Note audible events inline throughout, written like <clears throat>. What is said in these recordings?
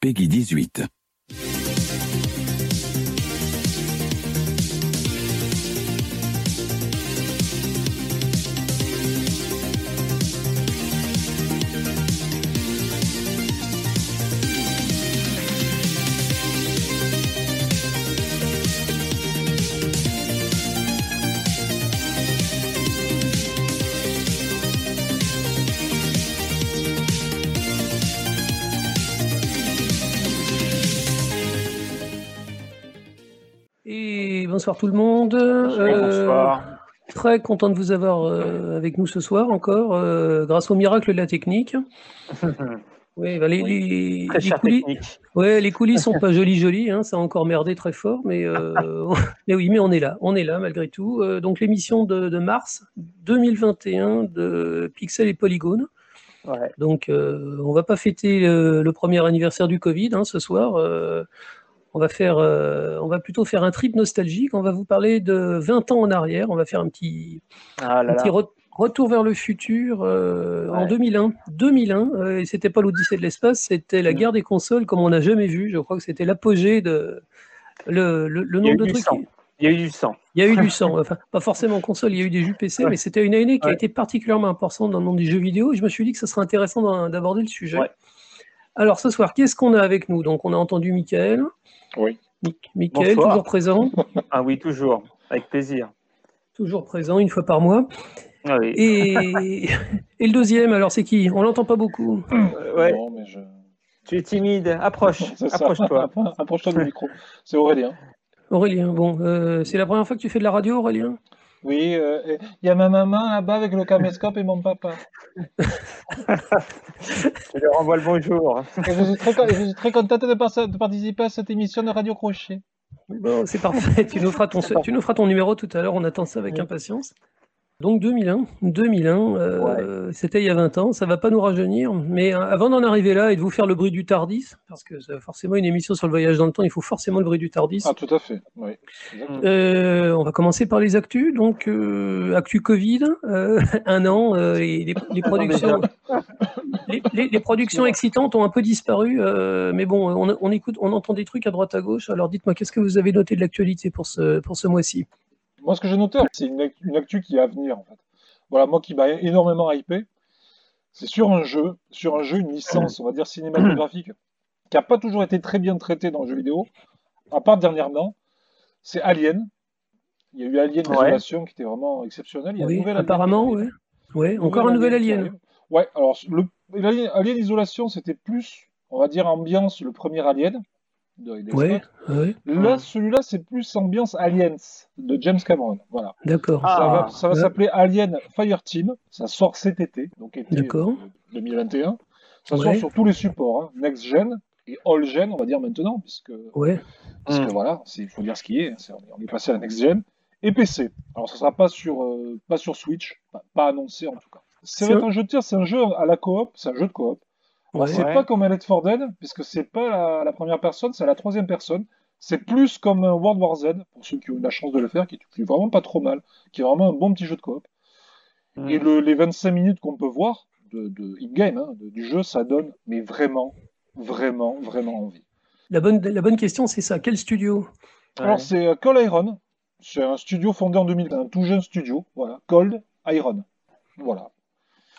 Peggy 18. Bonsoir tout le monde. Bonsoir. Euh, Très content de vous avoir euh, avec nous ce soir encore, euh, grâce au miracle de la technique. <laughs> Oui, bah, les, les, Très les technique. ouais, les sont pas <laughs> jolies jolies, hein, ça a encore merdé très fort, mais, euh, <laughs> mais oui, mais on est là, on est là malgré tout. Donc l'émission de, de mars 2021 de Pixel et Polygone. Ouais. Donc, on va pas fêter le, le premier anniversaire du Covid hein, ce soir. On va faire, euh, on va plutôt faire un trip nostalgique. On va vous parler de 20 ans en arrière. On va faire un petit, Ah là un petit là. re- retour vers le futur euh, en Ouais. 2001. 2001, euh, et c'était pas l'Odyssée de l'espace, c'était la Mm. guerre des consoles comme on n'a jamais vu. Je crois que c'était l'apogée de le, le, nombre de trucs. sang. Il y a eu du sang. Il y a eu du <laughs> sang, enfin pas forcément en console, il y a eu des jeux PC, mais c'était une année qui a été particulièrement importante dans le monde des jeux vidéo. Et je me suis dit que ce serait intéressant d'aborder le sujet. Ouais. Alors ce soir, qu'est-ce qu'on a avec nous? Donc on a entendu Michael. Oui. Mi- Michael, Bonsoir. toujours présent, <laughs> Ah oui, toujours. Avec plaisir. toujours présent une fois par mois. Ah oui. Et, <laughs> et le deuxième, alors c'est qui? On l'entend pas beaucoup. Euh, ouais, Non, mais je... tu es timide. Approche. <laughs> Approche-toi. Approche-toi du micro. C'est Aurélien. Aurélien, bon, euh, c'est la première fois que tu fais de la radio, Aurélien? Oui, euh, il y a ma maman là-bas avec le caméscope et mon papa. Je lui renvoie le bonjour. Et je, suis très, con- et je suis très contente de, par- de participer à cette émission de Radio Crochet. Bon, c'est parfait. tu, nous feras ton, tu nous feras ton numéro tout à l'heure. On attend ça avec Oui. impatience. Donc 2001, 2001, euh, c'était il y a 20 ans. Ça va pas nous rajeunir, mais euh, avant d'en arriver là et de vous faire le bruit du Tardis, parce que c'est forcément une émission sur le voyage dans le temps, il faut forcément le bruit du Tardis. Ah, tout à fait. Oui. Euh, on va commencer par les actus. Donc, euh, actu Covid, <laughs> un an, les, <laughs> productions, les, les- les productions excitantes ont un peu disparu, mais bon, on, on écoute, on entend des trucs à droite à gauche. Alors, dites-moi, qu'est-ce que vous avez noté de l'actualité pour ce pour ce mois-ci? Moi, ce que j'ai noté, c'est une, une actu qui est à venir, en fait. Voilà, moi qui m'a énormément hypé, c'est sur un jeu, sur un jeu, une licence, on va dire cinématographique, qui n'a pas toujours été très bien traitée dans le jeu vidéo, à part dernièrement, c'est Alien. Il y a eu Alien Ouais. Isolation qui était vraiment exceptionnel. Il y a Oui, Alien apparemment, ouais. Ouais, encore un nouvel alien. arrive. Ouais, alors le Alien Isolation, c'était plus, on va dire, ambiance le premier Alien. De, des Ouais, Scott. ouais, Là, celui-là, c'est plus ambiance Aliens de James Cameron. Voilà. d'accord. Ah. Ça va, ça va ouais. s'appeler Alien Fireteam. Ça sort cet été, donc été D'accord. euh, 2021. Ça Ouais. sort sur tous les supports, hein. next gen et all gen, on va dire maintenant, puisque, Ouais, parce que Mm. voilà, il faut dire ce qui est. hein. C'est- on est- on est passé à la next gen et PC. Alors, ça sera pas sur, euh, pas sur Switch, pas, pas annoncé en tout cas. C'est un- jeu de tir, c'est un jeu à la coop, c'est un jeu de coop. Ouais. c'est Ouais. pas comme Left 4 Dead, puisque c'est pas la, la première personne, c'est la troisième personne. C'est plus comme un World War Z, pour ceux qui ont eu la chance de le faire, qui, qui est vraiment pas trop mal, qui est vraiment un bon petit jeu de coop. Mm. Et le- les 25 minutes qu'on peut voir de, de in-game, hein, du jeu, ça donne, mais vraiment, vraiment, vraiment envie. La bonne, la bonne question, c'est ça. Quel studio? Ouais. Alors, c'est euh, Cold Iron. C'est un studio fondé en 2000, un tout jeune studio. Voilà, Cold Iron. Voilà.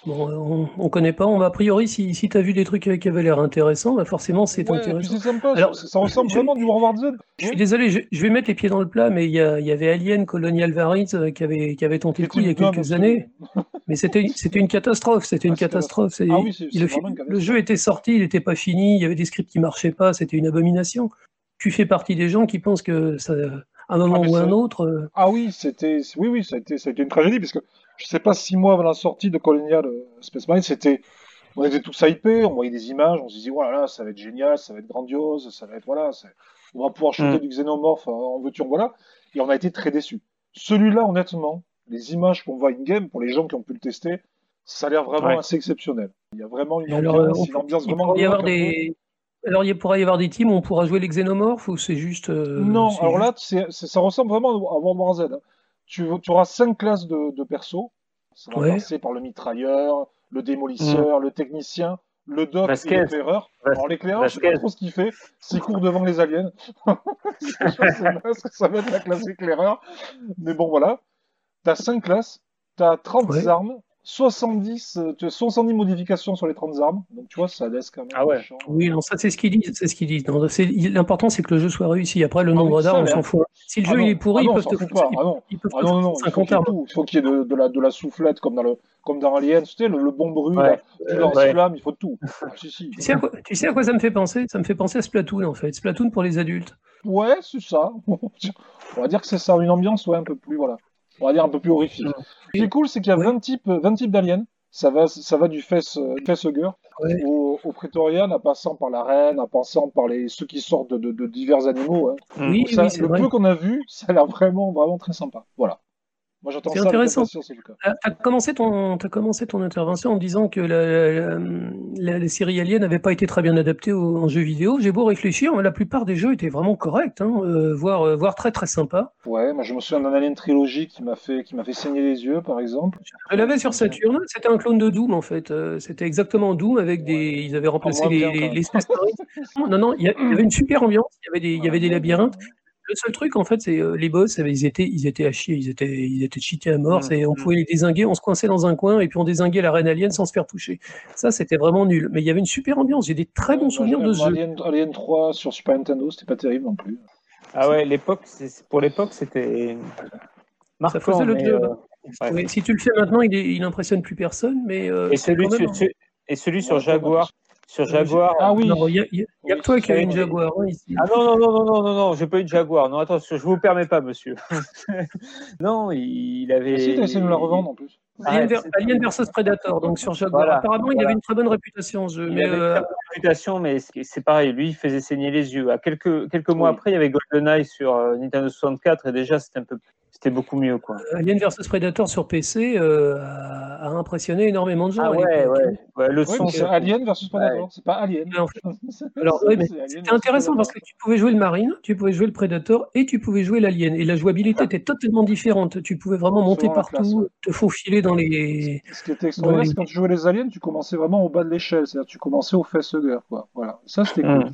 Bon, on, on connaît pas. On va a priori, si, si tu as vu des trucs qui avaient l'air intéressants, bah forcément, c'est Ouais, intéressant. c'est sympa, Alors, ça, ça ressemble je- vraiment du World War Z. Je suis désolé, je, je vais mettre les pieds dans le plat, mais il y, avait Alien Colonial Marines euh, qui avait, qui avait tenté le coup il y a C'était quelques années, mais c'était c'était une catastrophe. C'était une Ah, c'était- catastrophe. Ah oui, le, jeu était sorti, il n'était pas fini, il y avait des scripts qui marchaient pas, c'était une abomination. Tu fais partie des gens qui pensent que ça, à un moment Ah, mais ou à un autre, euh, Ah oui, c'était, oui, oui, ça a été, ça a été une tragédie, parce que je sais pas, six mois avant la sortie de Colonial Space Marine, c'était, on était tous hypés, on voyait des images, on se disait, voilà, ça va être génial, ça va être grandiose, ça va être, voilà, on va pouvoir shooter Mm. du xénomorphe en en voilà, et on a été très déçus. Celui-là, honnêtement, les images qu'on voit in-game, pour les gens qui ont pu le tester, ça a l'air vraiment Ouais. assez exceptionnel. Il y a vraiment une alors, ambiance, euh, une ambiance il vraiment pourrait y avoir des, alors il pourra y avoir des teams où on pourra jouer les xénomorphes ou c'est juste. euh, Non, alors juste- là, ça ressemble vraiment à World War Z. hein. Tu, tu auras cinq classes de, de persos. Ça va Ouais. passer par le mitrailleur, le démolisseur, le technicien, le doc Vasquez. et l'éclaireur. Alors l'éclaireur, je sais pas trop ce qu'il fait, s'il court devant les aliens. <laughs> je sais pas ce que ça va être la classe éclaireur. Mais bon, voilà. T'as 5 classes, t'as 30 Ouais. armes, 70, euh, tu as 70 modifications sur les 30 armes. Donc tu vois, ça laisse quand même. Ah ouais. Oui, non, ça c'est ce qu'ils disent. C'est ce qu'ils disent. L'important c'est que le jeu soit réussi. Après, le nombre oui, ça, d'armes, on s'en fout. Si le Ah jeu non, il est pourri, ah non, ils peuvent te fout foutre. pas. Ah non. Ils peuvent Ah te non, non, foutre non, il faut 50 qu'il y ait armes. tout. Il faut qu'il y ait de, de la, de la soufflette comme dans, le, comme dans Alien, tu sais, le, le bon bruit, Ouais. tu Euh, lance-flamme, il faut tout. Ah, si, si. Tu sais, à quoi, tu sais à quoi ça me fait penser? Ça me fait penser à Splatoon en fait. Splatoon pour les adultes. Ouais, c'est ça. <laughs> On va dire que c'est ça, une ambiance ouais, un peu plus, voilà. On va dire un peu plus horrifique. Ce qui est cool, c'est qu'il y a Ouais. 20 types, 20 types d'aliens. Ça va, ça va du face, euh, facehugger Ouais. au, au Praetorian, en passant par la reine, en passant par les, ceux qui sortent de, de- de divers animaux. hein. Oui, Ça, oui, c'est le vrai. peu qu'on a vu, ça a l'air vraiment, vraiment très sympa. Voilà. Moi, j'attends C'est ça intéressant. Tu as commencé, ton, t'as commencé ton intervention en disant que la, la, la, la série Alien n'avait pas été très bien adaptée au- en jeu vidéo. J'ai beau réfléchir, mais la plupart des jeux étaient vraiment corrects, hein, euh, voire, euh, voire très très sympas. Ouais, moi je me souviens d'un Alien Trilogy qui m'a fait, qui m'a fait saigner les yeux, par exemple. Je l'avais sur Saturn, c'était un clone de Doom en fait. Euh, c'était exactement Doom avec des. Ouais. Ils avaient remplacé les, bien, les, les. Non, non, il y a- il y avait une super ambiance, il y avait des, il y avait des labyrinthes. Le seul truc, en fait, c'est euh, les boss, ils étaient, ils étaient à chier, ils étaient, ils étaient cheatés à mort. Mm, c'est- on mm. pouvait les désinguer, on se coinçait dans un coin et puis on désinguait la reine alien sans se faire toucher. Ça, c'était vraiment nul. Mais il y avait une super ambiance. J'ai des très bons Moi, souvenirs de ce jeu. Alien, Alien 3 sur Super Nintendo, c'était pas terrible non plus. Ah ouais, l'époque, pour l'époque, c'était marquant. faisait le mais, job. euh, ouais. Si tu le fais maintenant, il, est- il impressionne plus personne. Mais euh, Et celui, quand même- sur, et celui sur Ouais, Jaguar, sur Jaguar. Ah oui. Non, il y a, y a- que toi qui as une Jaguar ici. Ah non, non, non, non, non, non, non, j'ai pas eu de Jaguar. Non, attention, je vous permets pas, monsieur. <laughs> non, il avait. Et si, t'as essayé de nous la revendre en plus. Alien, versus Predator, donc sur Jaguar. Voilà, Apparemment, il avait une très bonne réputation jeu. Il Mais avait une euh, très bonne réputation, mais c'est pareil, lui, il faisait saigner les yeux. À quelques, quelques mois Oui. après, il y avait GoldenEye sur euh, Nintendo 64, et déjà, c'était un peu, c'était beaucoup mieux, quoi. Alien versus Predator sur PC euh, a, impressionné énormément de gens. Ah à ouais, l'époque. ouais, ouais, le son. c'est Alien versus Predator, c'est pas Alien. <laughs> <laughs> Ouais, en fait. Alors, oui, mais C'était intéressant parce que tu pouvais jouer le Marine, tu pouvais jouer le Predator et tu pouvais jouer l'Alien. Et la jouabilité était totalement différente. Tu pouvais vraiment monter partout, classe, ouais. te faufiler dans les. Ce qui était extraordinaire, les- c'est quand tu jouais les aliens, tu commençais vraiment au bas de l'échelle, c'est-à-dire tu commençais au facehugger, quoi. Voilà. Ça, c'était cool. Mm.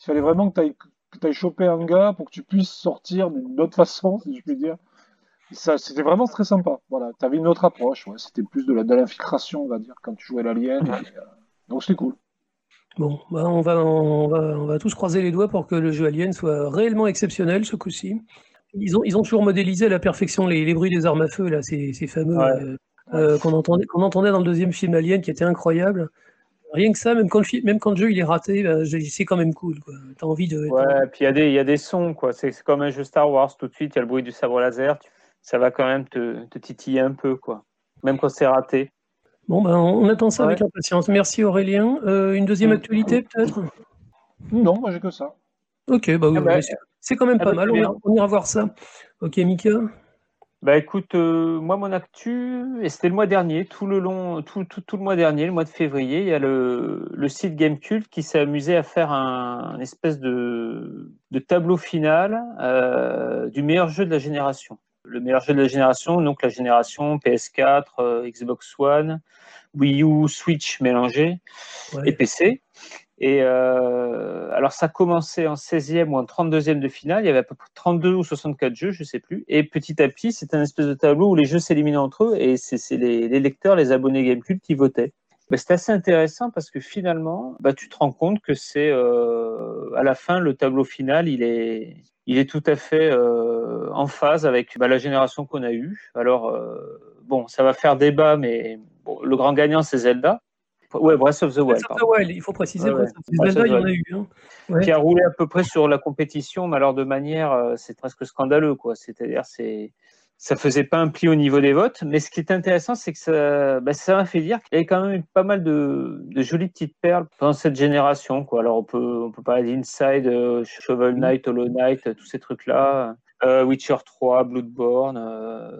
Il fallait vraiment que tu ailles choper un gars pour que tu puisses sortir d'une autre <laughs> façon, si je puis dire. Ça, c'était vraiment très sympa. Voilà. Tu avais une autre approche, ouais. C'était plus de la- de l'infiltration, on va dire, quand tu jouais l'alien. et, euh, Donc c'était cool. Bon, bah, on, va, on, va, on va tous croiser les doigts pour que le jeu Alien soit réellement exceptionnel ce coup-ci. Ils ont, ils ont toujours modélisé à la perfection les, les bruits des armes à feu, là, ces, ces fameux Ouais. euh, euh, qu'on entendait, qu'on entendait dans le deuxième film Alien qui était incroyable. Rien que ça, même quand le, même quand le jeu il est raté, bah, c'est quand même cool. quoi. T'as envie de. Ouais, puis il y, a des- il y a des sons, quoi. C'est c'est comme un jeu Star Wars, tout de suite, il y a le bruit du sabre laser. tu- Ça va quand même te, te titiller un peu, quoi. Même quand c'est raté. Bon, ben, on attend ça Ouais. avec impatience. Merci Aurélien. Euh, une deuxième Mm. actualité peut-être? Non, moi j'ai que ça. Ok, bah oui, Ah bah, c'est- quand même ah pas bah, mal. On ira, on ira voir ça. Ok, Mika? Bah écoute, euh, moi mon actu, et c'était le mois dernier, tout le long, tout, tout, tout le mois dernier, le mois de février, il y a le, le site Gamecult qui s'est amusé à faire un, un espèce de, de tableau final euh, du meilleur jeu de la génération. Le meilleur jeu de la génération, donc la génération PS4, euh, Xbox One, Wii U, Switch mélangé Ouais. et PC. Et euh, alors, ça commençait en 16e ou en 32e de finale. Il y avait à peu près 32 ou 64 jeux, je sais plus. Et petit à petit, c'était un espèce de tableau où les jeux s'éliminaient entre eux et c'est c'est les, les lecteurs, les abonnés Gamecube qui votaient. C'était assez intéressant parce que finalement, bah, tu te rends compte que c'est euh, à la fin le tableau final, il est, il est tout à fait euh, en phase avec bah, la génération qu'on a eue. Alors euh, bon, ça va faire débat, mais bon, le grand gagnant c'est Zelda. Ouais, Breath of the Wild. Breath of pardon. the Wild, il faut préciser. Ouais, ouais. Breath of the Zelda, il y en a eu. hein. Ouais. qui a roulé à peu près sur la compétition, mais alors de manière, c'est presque scandaleux, quoi. C'est-à-dire, c'est, ça faisait pas un pli au niveau des votes. Mais ce qui est intéressant, c'est que ça, bah, ça m'a fait dire qu'il y avait quand même pas mal de, de jolies petites perles pendant cette génération, quoi. Alors on peut, on peut parler d'Inside, euh, Shovel Knight, Hollow Knight, tous ces trucs-là, euh, Witcher 3, Bloodborne. euh,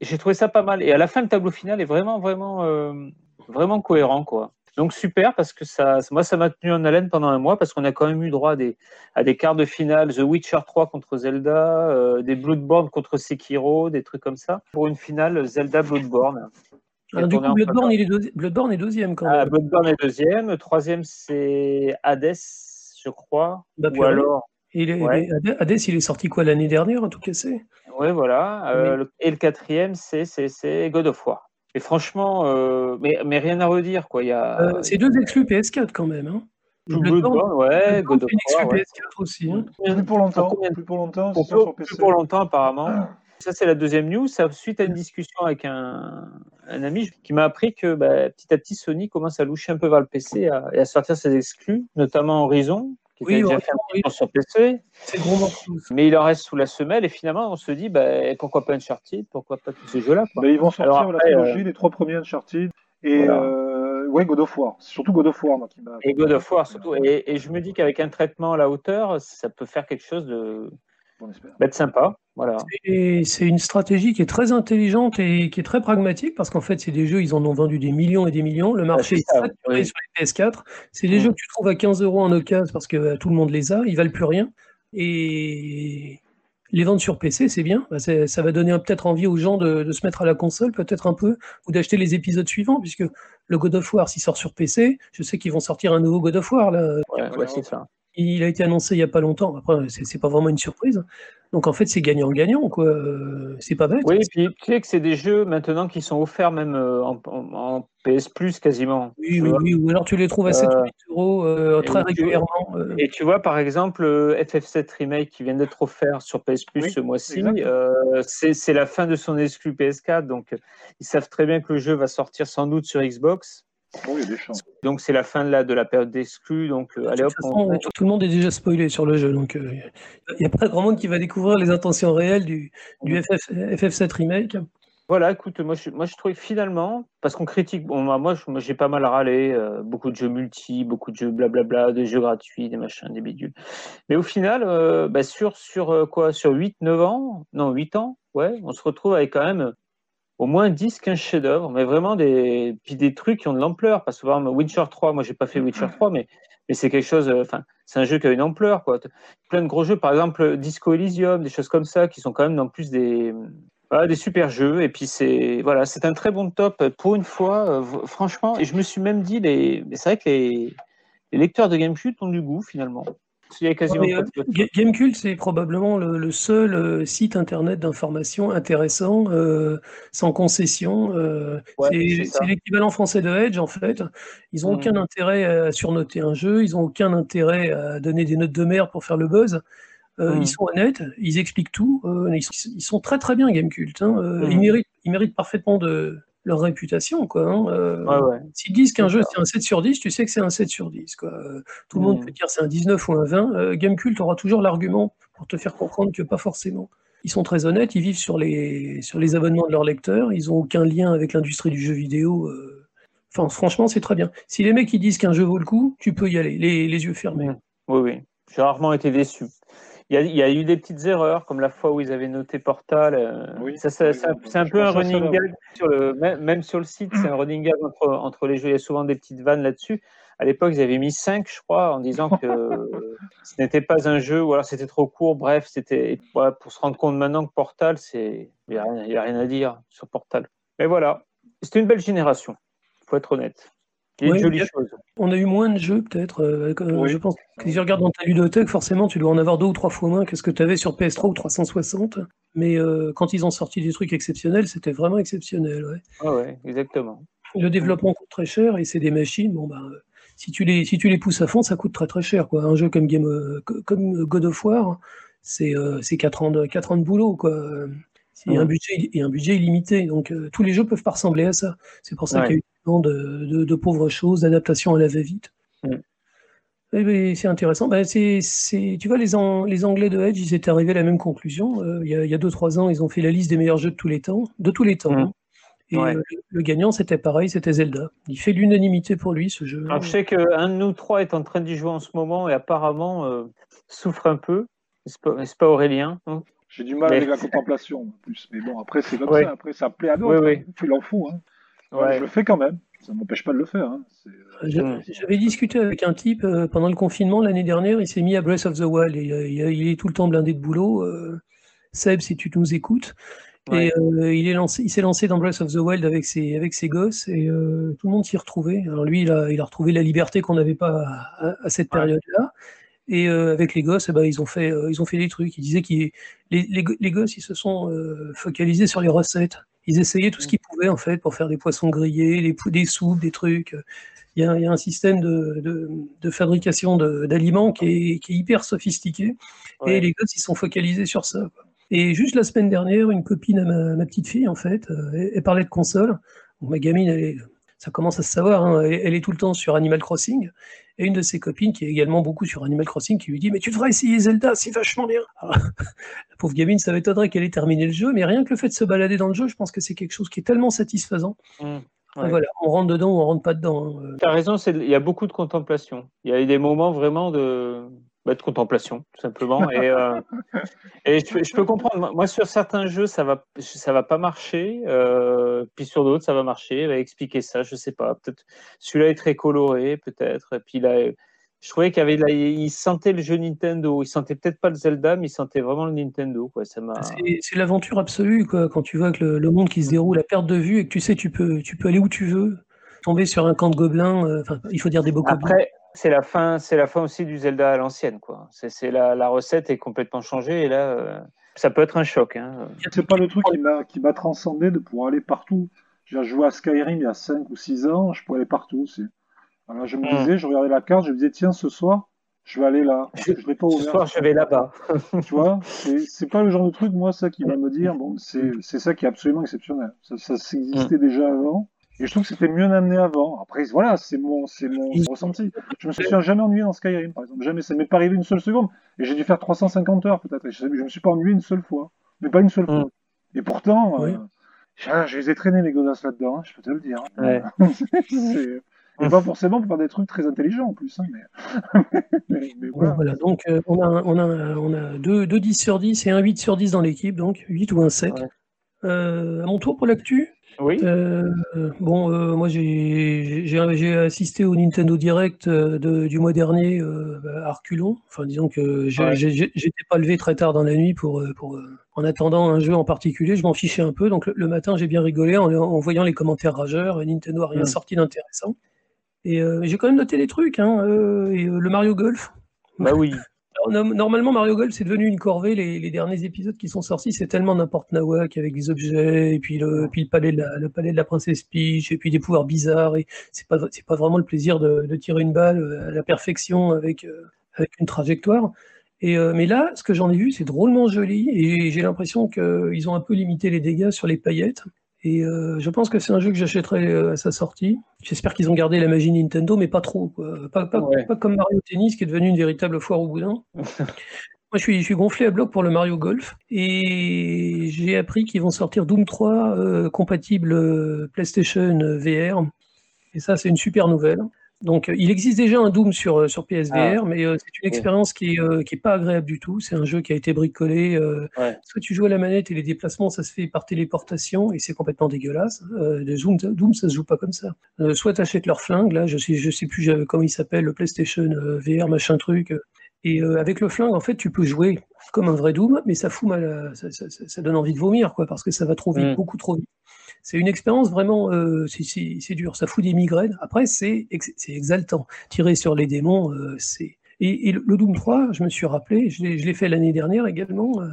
J'ai trouvé ça pas mal. Et à la fin, le tableau final est vraiment, vraiment, vraiment cohérent, quoi. Donc super parce que ça, moi ça m'a tenu en haleine pendant un mois parce qu'on a quand même eu droit à des, à des quarts de finale, The Witcher 3 contre Zelda, euh, des Bloodborne contre Sekiro, des trucs comme ça, pour une finale Zelda Bloodborne. Ah, du coup, Bloodborne, est Bloodborne est deuxième quand ah, même. Bloodborne est deuxième. Troisième, c'est Hades, je crois. Bah, Ou alors. Il est, Hades, il est sorti quoi l'année dernière, en tout cas c'est? Oui, voilà. Euh, et le quatrième, c'est God of War. Et franchement, euh, mais, mais, rien à redire. quoi. Il y a... Euh, c'est deux exclus PS4 quand même. Hein. Bloodborne, ouais, God of War. PS4 aussi. Hein. Plus pour longtemps. Plus pour longtemps, plus pour longtemps apparemment. Ça, c'est la deuxième news. Ça, suite à une discussion avec un, un ami qui m'a appris que bah, petit à petit, Sony commence à loucher un peu vers le PC et à, sortir ses exclus, notamment Horizon, qui oui, déjà fait sur PC. C'est gros Mais il en reste sous la semelle et finalement, on se dit bah, pourquoi pas Uncharted? Pourquoi pas tous ces jeux-là bah, Ils vont sortir la trilogie, euh, les trois premiers Uncharted. Et euh, ouais, God of War. C'est surtout God of War qui m'a. Et God of War surtout. Et, et je me dis qu'avec un traitement à la hauteur, ça peut faire quelque chose de, bah, sympa. Voilà. C'est une stratégie qui est très intelligente et qui est très pragmatique parce qu'en fait, c'est des jeux, ils en ont vendu des millions et des millions. Le marché est saturé sur les PS4. C'est des mm. jeux que tu trouves à 15 euros en occasion parce que euh, tout le monde les a, ils valent plus rien. Et les ventes sur PC, c'est bien. Bah, ça va donner peut-être envie aux gens de, se mettre à la console, peut-être un peu, ou d'acheter les épisodes suivants, puisque le God of War, s'il sort sur PC, je sais qu'ils vont sortir un nouveau God of War. Là. Ouais, c'est ça. Il a été annoncé il n'y a pas longtemps. Après, c'est pas vraiment une surprise. Donc en fait, c'est gagnant-gagnant, quoi. Euh, c'est pas bête. Oui, et puis tu sais que c'est des jeux maintenant qui sont offerts même euh, en, PS Plus quasiment. Oui, oui, oui, ou alors tu les trouves à 7 8 euh, euros très régulièrement. Et tu vois, par exemple, FF7 Remake qui vient d'être offert sur PS Plus ce mois-ci, c'est la fin de son exclu PS4. Donc ils savent très bien que le jeu va sortir sans doute sur Xbox. Donc c'est la fin de la, de la période d'exclus. Donc euh, allez hop. Tout le monde est déjà spoilé sur le jeu, donc il euh, n'y a pas grand monde qui va découvrir les intentions réelles du, du FF, 7 remake. Voilà, écoute, moi je, moi je trouve finalement, parce qu'on critique, bon, moi j'ai pas mal râlé, euh, beaucoup de jeux multi, beaucoup de jeux blablabla, des jeux gratuits, des machins, des bidules. Mais au final, bah, sur, sur quoi Sur 8-9 ans, non 8 ans, ouais, on se retrouve avec quand même au moins 10, 15 chefs-d'œuvre, mais vraiment des, puis des trucs qui ont de l'ampleur. Parce que, par exemple, Witcher 3, moi, j'ai pas fait Witcher 3, mais, mais c'est quelque chose, euh, enfin, c'est un jeu qui a une ampleur, quoi. Plein de gros jeux, par exemple, Disco Elysium, des choses comme ça, qui sont quand même en plus des, voilà, des super jeux. Et puis, c'est, voilà, c'est un très bon top pour une fois, euh, franchement. Et je me suis même dit, les, c'est vrai que les, les lecteurs de GameCube ont du goût, finalement. Euh, Gamecult, c'est probablement le, seul euh, site internet d'information intéressant, euh, sans concession. c'est l'équivalent français de Edge, en fait. Ils n'ont mm. aucun intérêt à surnoter un jeu, ils n'ont aucun intérêt à donner des notes de merde pour faire le buzz. Ils sont honnêtes, ils expliquent tout. Ils sont, très très bien, Gamecult. Hein. Mm. Ils, méritent, ils méritent parfaitement de, leur réputation. Quoi, hein. euh, S'ils disent qu'un jeu c'est un 7 sur 10, tu sais que c'est un 7 sur 10. Quoi. Tout le monde mm. peut dire c'est un 19 ou un 20. Euh, Gamecult aura toujours l'argument pour te faire comprendre que pas forcément. Ils sont très honnêtes, ils vivent sur les, sur les abonnements de leurs lecteurs, ils n'ont aucun lien avec l'industrie du jeu vidéo. Euh. Enfin, franchement, c'est très bien. Si les mecs ils disent qu'un jeu vaut le coup, tu peux y aller, les, les yeux fermés. Mm. Oui, oui. J'ai rarement été déçu. Il y, a, eu des petites erreurs, comme la fois où ils avaient noté Portal. Euh, c'est un peu un running gag. Sur le, même, sur le site, c'est un running gag entre, entre les jeux. Il y a souvent des petites vannes là-dessus. À l'époque, ils avaient mis 5, je crois, en disant que <laughs> ce n'était pas un jeu, ou alors c'était trop court. Bref, c'était pour se rendre compte maintenant que Portal, c'est il n'y a, a, rien à dire sur Portal. Mais voilà, c'était une belle génération, faut être honnête. On a eu moins de jeux, peut-être. Euh, euh, je pense que si tu regardes dans ta ludothèque, forcément, tu dois en avoir deux ou trois fois moins que ce que tu avais sur PS3 ou 360. Mais euh, quand ils ont sorti des trucs exceptionnels, c'était vraiment exceptionnel. Ouais. Ah ouais, exactement. Le développement coûte très cher et c'est des machines. Bon, bah, si, tu les, si tu les pousses à fond, ça coûte très très cher. Quoi. Un jeu comme, Game, comme God of War, c'est 4, ans de, 4 ans de boulot. Quoi. Un budget, et un budget illimité. Donc tous les jeux peuvent pas ressembler à ça. C'est pour ça qu'il y a eu de, pauvres choses, d'adaptation à la va-vite. Mm. Eh c'est intéressant. Bah, c'est, tu vois, les, les Anglais de Edge, ils étaient arrivés à la même conclusion. Euh, il y a 2-3 ans, ils ont fait la liste des meilleurs jeux de tous les temps. De tous les temps. Mm. Hein. Et euh, le, gagnant, c'était pareil, c'était Zelda. Il fait l'unanimité pour lui, ce jeu. Alors, je sais qu'un de nous trois est en train d'y jouer en ce moment et apparemment euh, souffre un peu. C'est pas, pas Aurélien hein J'ai du mal avec la contemplation en plus. Mais bon, après, c'est comme ça. Après, ça plaît à d'autres. Oui, oui. l'en fout. Hein. Je le fais quand même. Ça ne m'empêche pas de le faire. Hein. Euh, j'avais discuté avec un type euh, pendant le confinement l'année dernière. Il s'est mis à Breath of the Wild. Et, euh, il est tout le temps blindé de boulot. Seb, si tu nous écoutes. Et euh, il est lancé, il s'est lancé dans Breath of the Wild avec ses, avec ses gosses et euh, tout le monde s'y retrouvait. Alors lui, il a, il a retrouvé la liberté qu'on n'avait pas à, à cette période-là. Et euh, avec les gosses, eh ben, ils ont fait, euh, ils ont fait des trucs. Ils disaient que les, les, les, gosses, ils se sont euh, focalisés sur les recettes. Ils essayaient tout ce qu'ils pouvaient en fait pour faire des poissons grillés, des soupes, des trucs. Il y a, il y a un système de, de, de fabrication d'aliments qui est, qui est, hyper sophistiqué. Ouais. Et les gosses, ils sont focalisés sur ça. Quoi. Et juste la semaine dernière, une copine à ma, ma petite fille, en fait, elle, elle parlait de console. Ma gamine, elle est, ça commence à se savoir, hein, elle, elle, est tout le temps sur Animal Crossing. Et une de ses copines, qui est également beaucoup sur Animal Crossing, qui lui dit Mais tu devrais essayer Zelda, c'est vachement bien. Alors, <laughs> la pauvre gamine, ça m'étonnerait qu'elle ait terminé le jeu, mais rien que le fait de se balader dans le jeu, je pense que c'est quelque chose qui est tellement satisfaisant. Mmh. Ouais. Voilà, on rentre dedans ou on rentre pas dedans. Hein. Tu as raison, il y a beaucoup de contemplation. Il y a des moments vraiment de, bah, de contemplation, tout simplement. Et, euh, <laughs> et je, je, peux comprendre. Moi, sur certains jeux, ça va, ça va pas marcher. Euh, puis sur d'autres, ça va marcher. Il va expliquer ça, je sais pas. Peut-être celui-là est très coloré, peut-être. Et puis là, je trouvais qu'il avait, là, il sentait le jeu Nintendo. Il sentait peut-être pas le Zelda, mais il sentait vraiment le Nintendo. Quoi. Ça m'a. C'est l'aventure absolue, quoi. Quand tu vois que le, le, monde qui se déroule à perte de vue et que tu sais, tu peux, tu peux aller où tu veux. Tomber sur un camp de gobelins. Euh, enfin, il faut dire des beaux Après, gobelins c'est la fin, c'est la fin aussi du Zelda à l'ancienne, quoi. C'est la, la, recette est complètement changée et là, euh, ça peut être un choc. Hein. C'est pas le truc qui m'a transcendé de pouvoir aller partout. J'ai joué à Skyrim il y a 5 ou 6 ans, je pouvais aller partout aussi. Alors je me disais, mmh. je regardais la carte, je me disais tiens ce soir, je vais aller là. <laughs> Je, je l'ai pas ouvert. Ce soir, je vais là-bas. <laughs> tu vois, c'est pas le genre de truc moi ça qui va me dire bon c'est ça qui est absolument exceptionnel. Ça, ça existait mmh. déjà avant. Et je trouve que c'était mieux amené avant. Après, voilà, c'est mon, c'est mon ressenti. Je me suis jamais ennuyé dans Skyrim, par exemple. Jamais. Ça m'est pas arrivé une seule seconde. Et j'ai dû faire 350 heures, peut-être. Je, je me suis pas ennuyé une seule fois. Mais pas une seule fois. Et pourtant, oui. euh, je les ai traînés, mes godasses, là-dedans, hein, je peux te le dire. Ouais. <laughs> Et pas forcément pour faire des trucs très intelligents en plus. Hein, mais... <laughs> mais, mais voilà. voilà. Donc, euh, on, a, on, a, on a deux, deux 10 sur 10 et un 8 sur 10 dans l'équipe, donc 8 ou un 7. Ouais. Euh, à mon tour pour l'actu oui. Euh, bon, euh, moi j'ai assisté au Nintendo Direct euh, de, du mois dernier euh, à Arculon. Enfin, disons que j'étais ouais. pas levé très tard dans la nuit pour, pour en attendant un jeu en particulier. Je m'en fichais un peu. Donc le, le matin, j'ai bien rigolé en, en, voyant les commentaires rageurs. Nintendo a rien mmh. sorti d'intéressant. Et j'ai quand même noté des trucs. Hein, et, le Mario Golf. Bah oui. Normalement, Mario Golf, c'est devenu une corvée. Les, les, derniers épisodes qui sont sortis, c'est tellement n'importe nawak avec des objets, et puis le, puis le palais de la, le palais de la princesse Peach, et puis des pouvoirs bizarres. Et c'est pas, c'est pas vraiment le plaisir de, de, tirer une balle à la perfection avec, euh, avec une trajectoire. Et euh, mais là, ce que j'en ai vu, c'est drôlement joli, et j'ai l'impression qu'ils ont un peu limité les dégâts sur les paillettes. Et euh, je pense que c'est un jeu que j'achèterai euh, à sa sortie. J'espère qu'ils ont gardé la magie Nintendo, mais pas trop. Quoi. Pas, pas, ouais. pas, comme Mario Tennis, qui est devenu une véritable foire au boudin. <laughs> Moi, je suis, je suis, gonflé à bloc pour le Mario Golf. Et j'ai appris qu'ils vont sortir Doom 3 euh, compatible PlayStation VR. Et ça, c'est une super nouvelle. Donc, il existe déjà un Doom sur, sur PSVR, ah. mais euh, c'est une expérience qui est, euh, qui est pas agréable du tout. C'est un jeu qui a été bricolé. Euh, ouais. Soit tu joues à la manette et les déplacements, ça se fait par téléportation et c'est complètement dégueulasse. de Zoom, Doom, ça se joue pas comme ça. soit tu achètes leur flingue, là, je sais, je sais plus comment il s'appelle, le PlayStation VR, machin truc. Et avec le flingue, en fait, tu peux jouer comme un vrai Doom, mais ça fout mal, ça, ça, ça, donne envie de vomir, quoi, parce que ça va trop vite, mmh. beaucoup trop vite c'est une expérience vraiment, euh, c'est dur, ça fout des migraines. Après, c'est exaltant. Tirer sur les démons, euh, c'est. Et, et, le Doom 3, je me suis rappelé, je l'ai fait l'année dernière également. Euh,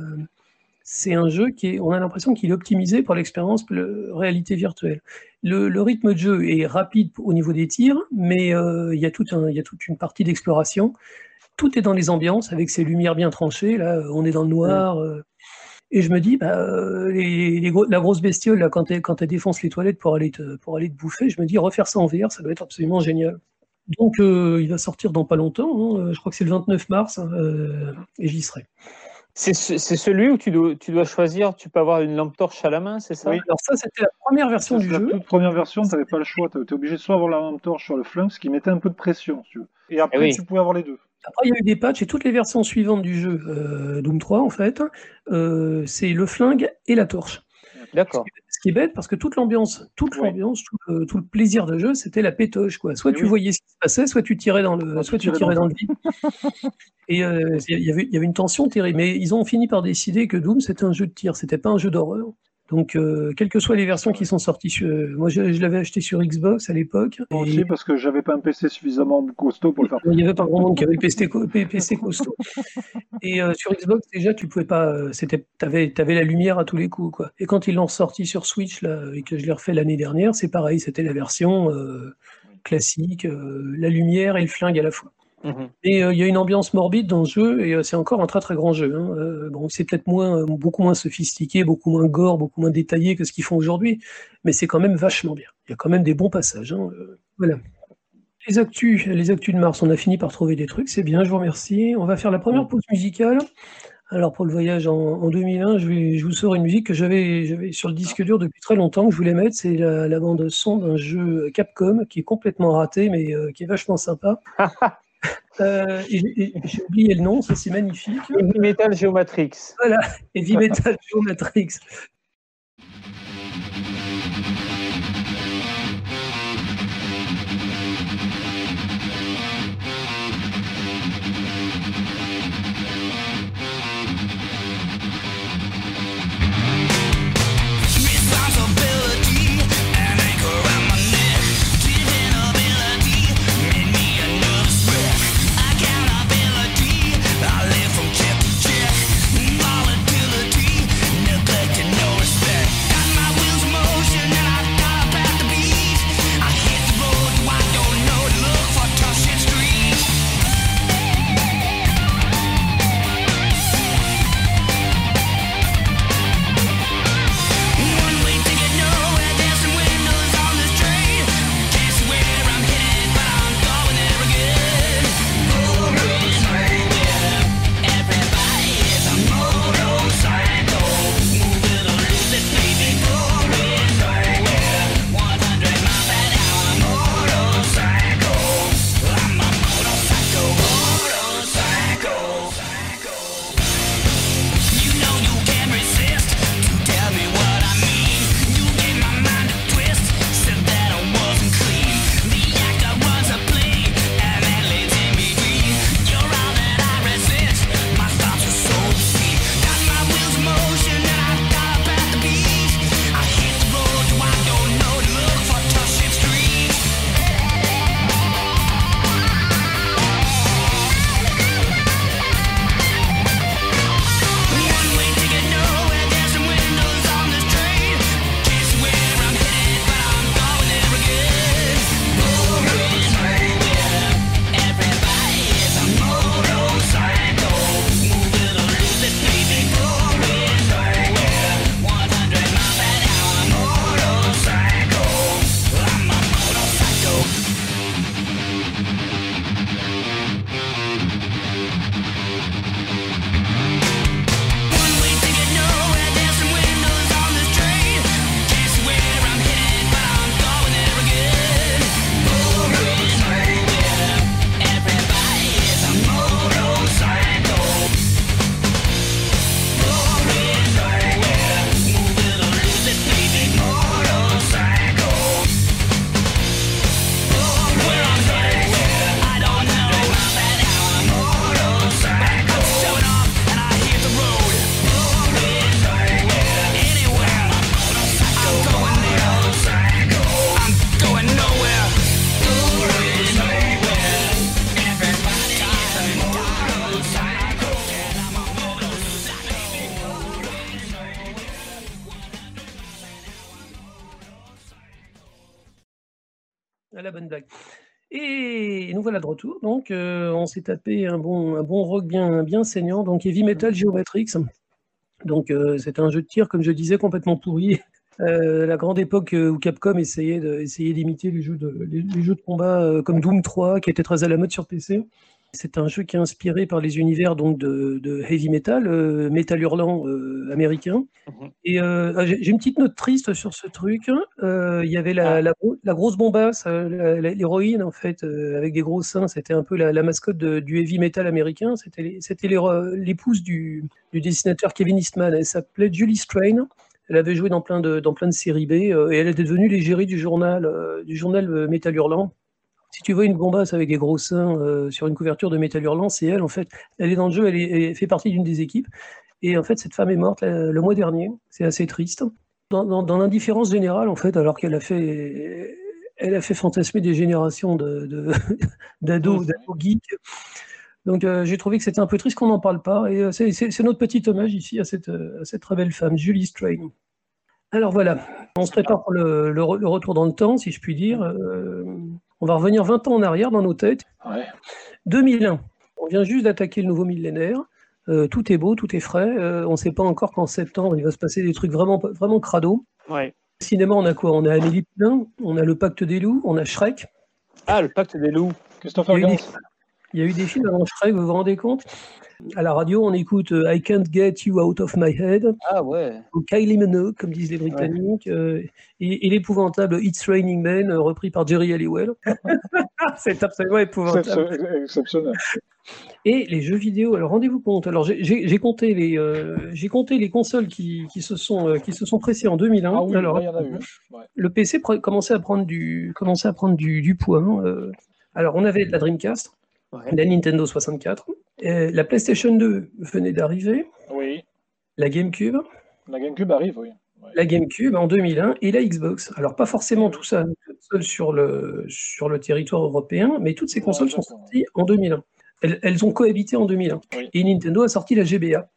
c'est un jeu qui est, on a l'impression qu'il est optimisé pour l'expérience réalité virtuelle. Le, le, rythme de jeu est rapide au niveau des tirs, mais il y, a tout un, il y a toute une partie d'exploration. Tout est dans les ambiances avec ces lumières bien tranchées. Là, on est dans le noir. Ouais. Et je me dis, bah, euh, les, les gros, la grosse bestiole, là, quand, elle, quand elle défonce les toilettes pour aller, te, pour aller te bouffer, je me dis, refaire ça en VR, ça doit être absolument génial. Donc, euh, il va sortir dans pas longtemps, hein, je crois que c'est le 29 mars, hein, euh, et j'y serai. C'est celui où tu dois, tu dois, choisir, tu peux avoir une lampe torche à la main, c'est ça? Oui, alors ça, c'était la première version du la jeu. La toute première version, tu n'avais pas le choix, tu étais obligé de soit avoir la lampe torche sur le flingue, ce qui mettait un peu de pression, si tu veux. Et après, eh oui. tu pouvais avoir les deux. Après, il y a eu des patchs et toutes les versions suivantes du jeu, euh, Doom 3 en fait, euh, c'est le flingue et la torche. D'accord. Ce qui est bête parce que toute l'ambiance, toute ouais. l'ambiance, tout, le, tout le plaisir de jeu, c'était la pétoche quoi. Soit et tu oui. voyais ce qui se passait, soit tu tirais dans le, soit tu tirais dans le vide. et euh, il y avait, y avait une tension terrible. Mais ils ont fini par décider que Doom c'était un jeu de tir, c'était pas un jeu d'horreur. Donc, euh, quelles que soient les versions qui sont sorties, sur, moi je, l'avais acheté sur Xbox à l'époque. Moi aussi, parce que j'avais pas un PC suffisamment costaud pour le faire. Il n'y avait pas grand monde qui avait le PC, PC costaud. et sur Xbox, déjà, tu pouvais pas. C'était, t'avais, avais la lumière à tous les coups, quoi. Et quand ils l'ont sorti sur Switch là, et que je l'ai refait l'année dernière, c'est pareil. C'était la version classique, la lumière et le flingue à la fois. Mhm. Et euh, il y a une ambiance morbide dans le jeu, et euh, c'est encore un très très grand jeu. Hein. Euh, bon, c'est peut-être moins, beaucoup moins sophistiqué, beaucoup moins gore, beaucoup moins détaillé que ce qu'ils font aujourd'hui, mais c'est quand même vachement bien. Il y a quand même des bons passages. Hein. voilà. Les actus, les actus de mars, on a fini par trouver des trucs, c'est bien, je vous remercie. On va faire la première pause musicale. Alors pour le voyage en, 2001, je, vais, je, vous sors une musique que j'avais sur le disque dur depuis très longtemps, que je voulais mettre. C'est la, bande son d'un jeu Capcom qui est complètement raté, mais qui est vachement sympa. <laughs> Euh, j'ai oublié le nom, ça c'est magnifique. Heavy Metal Geomatrix. Voilà, Heavy Metal Geomatrix. S'est tapé un bon, rock bien, saignant. Donc, Heavy Metal Geomatrix. Donc, euh, c'est un jeu de tir, comme je disais, complètement pourri. Euh, la grande époque où Capcom essayait d'imiter les, jeux de, les, jeux de combat comme Doom 3, qui était très à la mode sur PC. C'est un jeu qui est inspiré par les univers donc de, heavy metal, euh, metal hurlant euh, américain. Mhm. Et euh, ah, j'ai une petite note triste sur ce truc. Il y avait la, ah. grosse bombasse, l'héroïne en fait, avec des gros seins. C'était un peu la, mascotte du heavy metal américain. C'était l'épouse du, dessinateur Kevin Eastman. Elle s'appelait Julie Strain. Elle avait joué dans plein de, dans plein de séries B et elle était devenue l'égérie du journal, du journal Metal Hurlant si tu vois une bombasse avec des gros seins euh, sur une couverture de métal hurlant, c'est elle, en fait. Elle est dans le jeu, elle, fait partie d'une des équipes. Et en fait, cette femme est morte le mois dernier. C'est assez triste. dans, l'indifférence générale, en fait, alors qu'elle a fait, elle a fait fantasmer des générations de, <laughs> d'ados, geeks. Donc j'ai trouvé que c'était un peu triste qu'on n'en parle pas. Et c'est, notre petit hommage ici à cette, cette très belle femme, Julie Strain. Alors voilà, on se prépare pour le, retour dans le temps, si je puis dire. On va revenir 20 ans en arrière dans nos têtes. 2001, on vient juste d'attaquer le nouveau millénaire. Euh, tout est beau, tout est frais. Euh, on ne sait pas encore qu'en septembre, il va se passer des trucs vraiment, vraiment crado. Ouais. Cinéma, on a quoi? On a Amélie Poulain, on a Le Pacte des loups, on a Shrek. Ah, Le Pacte des loups. Christopher il il y a eu des films avant Shrek, vous vous rendez compte? À la radio, on écoute euh, I Can't Get You Out of My Head. Ah ouais. Ou Kylie Minogue, comme disent les Britanniques. et, et l'épouvantable It's Raining Men, repris par Jerry Halliwell. <laughs> C'est absolument épouvantable. C'est exceptionnel. Et les jeux vidéo, alors rendez-vous compte, alors j'ai compté, les, euh, compté les consoles qui, qui se sont, euh, qui se sont pressées en 2001. Ah oui, alors, y en a eu. Le PC commençait à prendre du, commençait à prendre du, du poids. Hein, euh. Alors on avait la Dreamcast, la Nintendo 64, la PlayStation 2 venait d'arriver. Oui. La GameCube. La GameCube arrive, oui. La GameCube en 2001 et la Xbox. Alors pas forcément tout ça seul sur le, sur le territoire européen, mais toutes ces consoles sont sorties en 2001 elles, ont cohabité en 2001. Et Nintendo a sorti la GBA.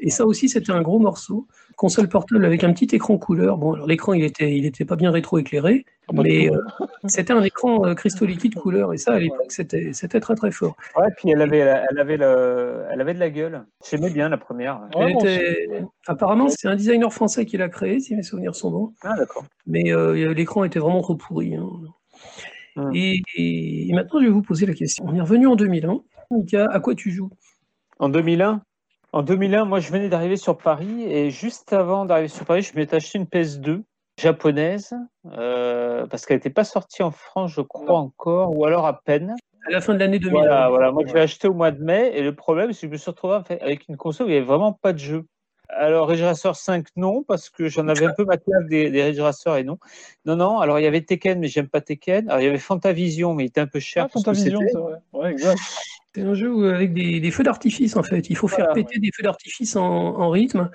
Et ça aussi, c'était un gros morceau. Console portable avec un petit écran couleur. Bon, alors l'écran, il était, il était pas bien rétro-éclairé, ah, mais euh, c'était un écran euh, cristaux liquide couleur. Et ça, à l'époque, c'était, c'était très très fort. Ouais, puis elle avait, elle avait, le, elle avait de la gueule. J'aimais bien la première. apparemment, c'est un designer français qui l'a créé, si mes souvenirs sont bons. Ah, d'accord. Mais euh, l'écran était vraiment trop pourri. Hein. Hum. Et, et, maintenant, je vais vous poser la question. On est revenu en 2001. Mika, à quoi tu joues? En 2001 En 2001, moi je venais d'arriver sur Paris et juste avant d'arriver sur Paris, je m'étais acheté une PS2 japonaise euh, parce qu'elle n'était pas sortie en France, je crois encore, ou alors à peine. À la fin de l'année 2001. Voilà, voilà. moi je l'ai acheté au mois de mai et le problème c'est que je me suis retrouvé avec une console où il n'y avait vraiment pas de jeu. Alors, Ridge Racer 5, non, parce que j'en avais un peu ma classe des, des Ridge Racer et non. Non, non, alors il y avait Tekken, mais j'aime pas Tekken. Alors, il y avait Fantavision, mais il était un peu cher. Ah, Fantavision, c'est vrai. Ouais, exact. C'est un jeu avec des, feux d'artifice, en fait. Il faut faire péter des feux d'artifice en, rythme.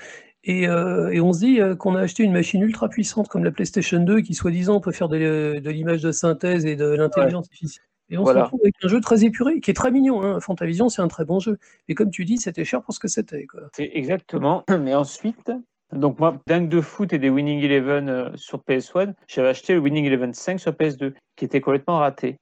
Euh, et, on se dit euh, qu'on a acheté une machine ultra puissante comme la PlayStation 2 qui, soi-disant, peut faire de, l'image de synthèse et de l'intelligence artificielle. Et on se retrouve avec un jeu très épuré, qui est très mignon. Hein. Fantavision, c'est un très bon jeu. Mais comme tu dis, c'était cher pour ce que c'était. C'est exactement. <clears throat> Mais ensuite, donc moi, dingue de foot et des Winning Eleven euh, sur PS1, j'avais acheté le Winning Eleven 5 sur PS2, qui était complètement raté.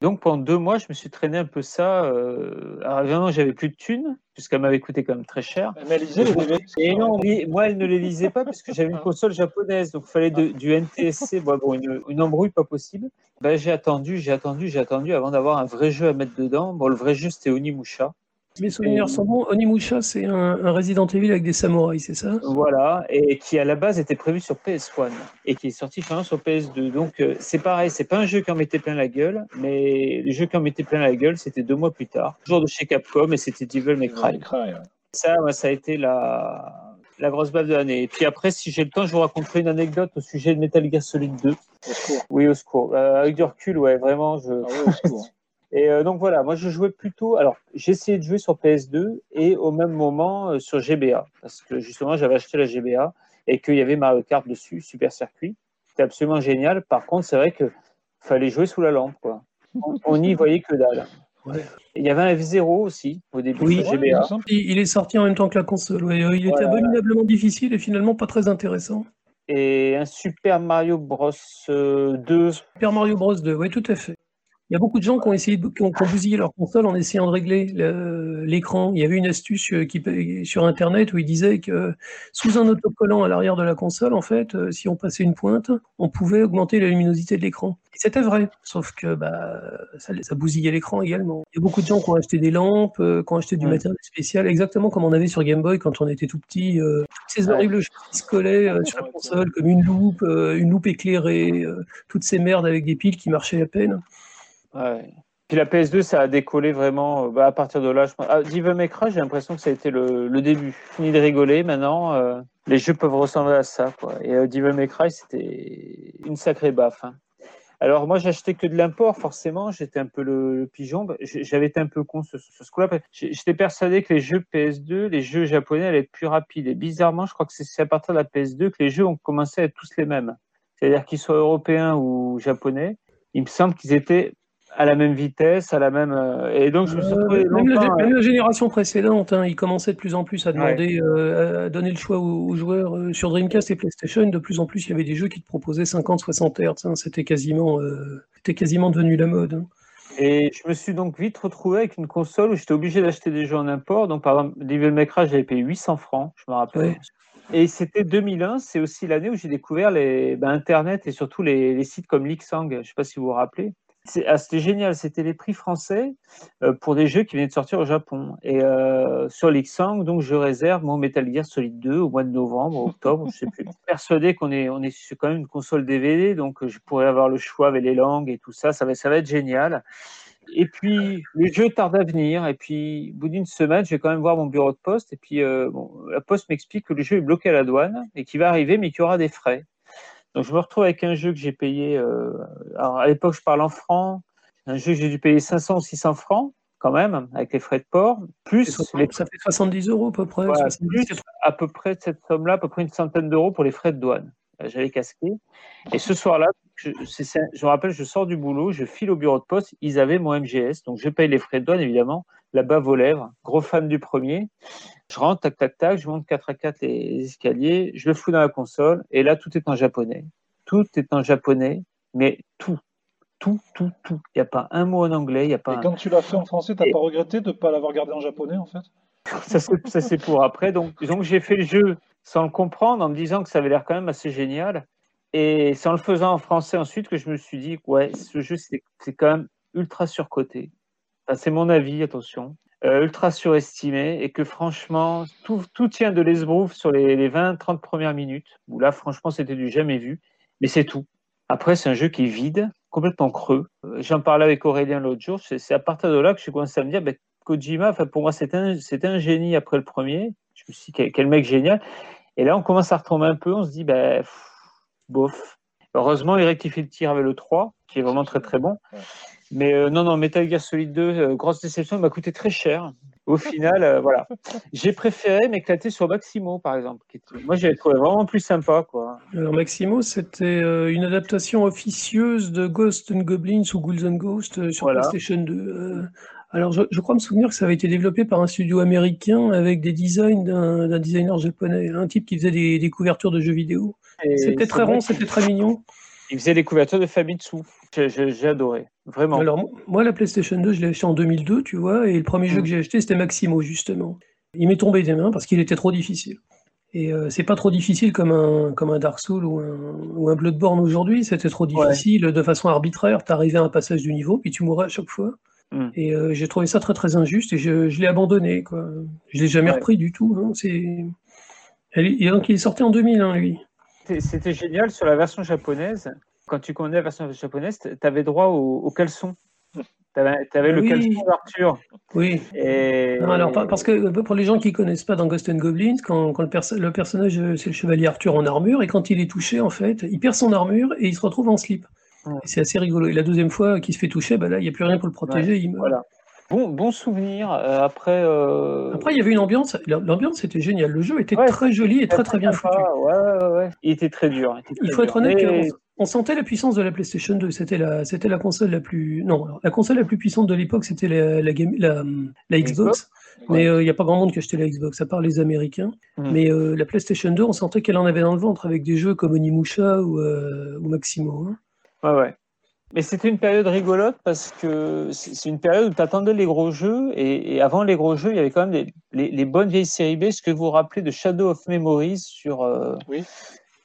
Donc pendant deux mois, je me suis traîné un peu ça. Euh... Alors évidemment, j'avais plus de thunes, puisqu'elle m'avait coûté quand même très cher. Mais elle lisait les Et non, moi, elle ne les lisait pas, parce que j'avais une console japonaise, donc il fallait du NTSC, bon, une, une, embrouille pas possible. Ben, j'ai attendu, j'ai attendu, j'ai attendu avant d'avoir un vrai jeu à mettre dedans. Bon, le vrai jeu, c'était Onimusha. Mes souvenirs sont bons. Onimusha, c'est un, un, Resident Evil avec des samouraïs, c'est ça? Voilà, et qui à la base était prévu sur PS1 et qui est sorti finalement sur PS2. Donc euh, c'est pareil, c'est pas un jeu qui en mettait plein la gueule, mais le jeu qui en mettait plein la gueule, c'était deux mois plus tard, toujours de chez Capcom, et c'était Devil May Cry. Ça, ça a été la, la grosse base de l'année. Et puis après, si j'ai le temps, je vous raconterai une anecdote au sujet de Metal Gear Solid 2. Au secours. Oui, au secours. Euh, avec du recul, ouais, vraiment, je. Ah ouais, au <laughs> Et euh, donc voilà, moi je jouais plutôt. Alors j'ai essayé de jouer sur PS2 et au même moment euh, sur GBA parce que justement j'avais acheté la GBA et qu'il y avait Mario Kart dessus, Super Circuit. C'était absolument génial. Par contre, c'est vrai qu'il fallait jouer sous la lampe. Quoi. On n'y voyait que dalle. Il y avait un F0 aussi au début oui, de GBA. Il est sorti en même temps que la console. Il était abominablement difficile et finalement pas très intéressant. Et un Super Mario Bros 2. Euh, Super Mario Bros 2, oui, tout à fait. Il y a beaucoup de gens qui ont essayé de, qui ont, bousillé leur console en essayant de régler l'écran. Il y avait une astuce euh, qui, sur Internet où il disait que sous un autocollant à l'arrière de la console, en fait, euh, si on passait une pointe, on pouvait augmenter la luminosité de l'écran. Et c'était vrai, sauf que bah, ça, ça bousillait l'écran également. Il y a beaucoup de gens qui ont acheté des lampes, euh, qui ont acheté du matériel spécial, exactement comme on avait sur Game Boy quand on était tout petit. toutes ces horribles choses qui se collaient sur la console, comme une loupe, une loupe éclairée, toutes ces merdes avec des piles qui marchaient à peine. Puis la PS2, ça a décollé vraiment euh, bah, à partir de là. Je... Ah, j'ai l'impression que ça a été le, début. Fini de rigoler, maintenant, euh, les jeux peuvent ressembler à ça. Et euh, Devil c'était une sacrée baffe. Hein. Alors moi, j'achetais que de l'import, forcément. J'étais un peu le, pigeon. J'avais été un peu con ce, ce coup-là. J'étais persuadé que les jeux PS2, les jeux japonais allaient être plus rapides. Et bizarrement, je crois que c'est à partir de la PS2 que les jeux ont commencé à être tous les mêmes. C'est-à-dire qu'ils soient européens ou japonais. Il me semble qu'ils étaient à la même vitesse, à la même. Euh, et donc, je me suis retrouvé euh, même, la, même, la, génération précédente, hein, ils commençaient de plus en plus à demander, euh, à donner le choix aux, joueurs sur Dreamcast et PlayStation. De plus en plus, il y avait des jeux qui te proposaient 50-60 Hz. Hein, c'était quasiment, c'était quasiment devenu la mode. Hein. Et je me suis donc vite retrouvé avec une console où j'étais obligé d'acheter des jeux en import. Donc, par exemple, Devil May Cry, j'avais payé 800 francs, je me rappelle. Et c'était 2001, c'est aussi l'année où j'ai découvert les, ben, Internet et surtout les, les sites comme Lixang. Je ne sais pas si vous vous rappelez. Ah, c'était génial, c'était les prix français euh, pour des jeux qui venaient de sortir au Japon. Et euh, sur l'Xang, donc je réserve mon Metal Gear Solid 2 au mois de novembre, octobre, je sais plus. <laughs> Persuadé qu'on est, on est sur quand même une console DVD, donc je pourrais avoir le choix avec les langues et tout ça, ça va, ça va être génial. Et puis, le jeu tarde à venir. Et puis, au bout d'une semaine, je vais quand même voir mon bureau de poste. Et puis, euh, bon, la poste m'explique que le jeu est bloqué à la douane et qu'il va arriver, mais qu'il y aura des frais. Donc je me retrouve avec un jeu que j'ai payé, euh, alors à l'époque je parle en francs, un jeu que j'ai dû payer 500 ou 600 francs quand même, avec les frais de port, plus ça fait 70 euros à peu près. plus à peu près cette somme-là, à peu près une centaine d'euros pour les frais de douane. Euh, j'avais casqué. Et ce soir-là, je, je, me rappelle, je sors du boulot, je file au bureau de poste, ils avaient mon MGS, donc je paye les frais de douane évidemment, là-bas vos lèvres, gros fan du premier. Je rentre, tac, tac, tac, je monte 4 à 4 les escaliers, je le fous dans la console, et là, tout est en japonais. Tout est en japonais, mais tout. Tout, tout, tout. Il n'y a pas un mot en anglais. Il y a pas et quand tu l'as fait en français, tu n'as pas regretté de ne pas l'avoir gardé en japonais, en fait? <laughs> Ça, c'est pour après. Donc, donc j'ai fait le jeu sans le comprendre, en me disant que ça avait l'air quand même assez génial. Et c'est en le faisant en français ensuite que je me suis dit, ouais, ce jeu, c'est quand même ultra surcoté. c'est mon avis, attention. Euh, ultra surestimé et que franchement, tout, tout tient de l'esbrouf sur les, les 20-30 premières minutes, où là, franchement, c'était du jamais vu, mais c'est tout. Après, c'est un jeu qui est vide, complètement creux. Euh, j'en parlais avec Aurélien l'autre jour, c'est à partir de là que je commencé à me dire, ben, Kojima, pour moi, c'était un, un, génie après le premier. Je me suis dit, quel, mec génial. Et là, on commence à retomber un peu, on se dit, ben, bof. Heureusement, il rectifie le tir avec le 3, qui est vraiment très très bon. Mais euh, non, non, Metal Gear Solid 2, euh, grosse déception, il m'a coûté très cher. Au final, euh, voilà. J'ai préféré m'éclater sur Maximo, par exemple. Moi, j'avais trouvé vraiment plus sympa. Quoi. Alors, Maximo, c'était une adaptation officieuse de Ghost and Goblins ou Ghouls and Ghosts sur PlayStation 2. alors, je, crois me souvenir que ça avait été développé par un studio américain avec des designs d'un designer japonais, un type qui faisait des, couvertures de jeux vidéo. C'était très rond, c'était très mignon. Il faisait des couvertures de Famitsu. J'ai adoré, vraiment. Alors, moi, la PlayStation 2, je l'ai acheté en 2002, tu vois, et le premier jeu mm. que j'ai acheté, c'était Maximo, justement. Il m'est tombé des mains parce qu'il était trop difficile. Et euh, c'est pas trop difficile comme un, comme un Dark Souls ou un, ou un Bloodborne aujourd'hui, c'était trop difficile de façon arbitraire. T'arrivais à un passage du niveau, puis tu mourais à chaque fois. Mm. Et euh, j'ai trouvé ça très très injuste et je, je l'ai abandonné. Quoi. Je l'ai jamais repris du tout. Hein. C'est... Et donc il est sorti en 2001, lui. C'était génial sur la version japonaise. Quand tu connais la version japonaise, tu avais droit au, caleçon. Tu avais, le caleçon d'Arthur. Oui. Et... alors, parce que pour les gens qui ne connaissent pas dans Ghost and Goblins, quand, le, personnage, c'est le chevalier Arthur en armure, et quand il est touché, en fait, il perd son armure et il se retrouve en slip. C'est assez rigolo. Et la deuxième fois qu'il se fait toucher, bah là, il n'y a plus rien pour le protéger. il meurt. Voilà. Bon, bon souvenir. Euh, après, euh, après, il y avait une ambiance. L'ambiance était géniale. Le jeu était très joli et très très bien foutu. Ouais, ouais, Il était très dur. Il, faut être honnête on, sentait la puissance de la PlayStation 2. C'était la, c'était la console la plus, non, la console la plus puissante de l'époque, c'était la, la, la, la, Xbox. Mais euh, il n'y a pas grand monde qui achetait la Xbox, à part les Américains. Hmm. Mais la PlayStation 2, on sentait qu'elle en avait dans le ventre avec des jeux comme Onimusha ou, ou Maximo. Hein. Ouais, ouais. Mais c'était une période rigolote parce que c'est une période où tu attendais les gros jeux et, avant les gros jeux, il y avait quand même les, bonnes vieilles séries B. Ce que vous vous rappelez de Shadow of Memories sur, euh, oui.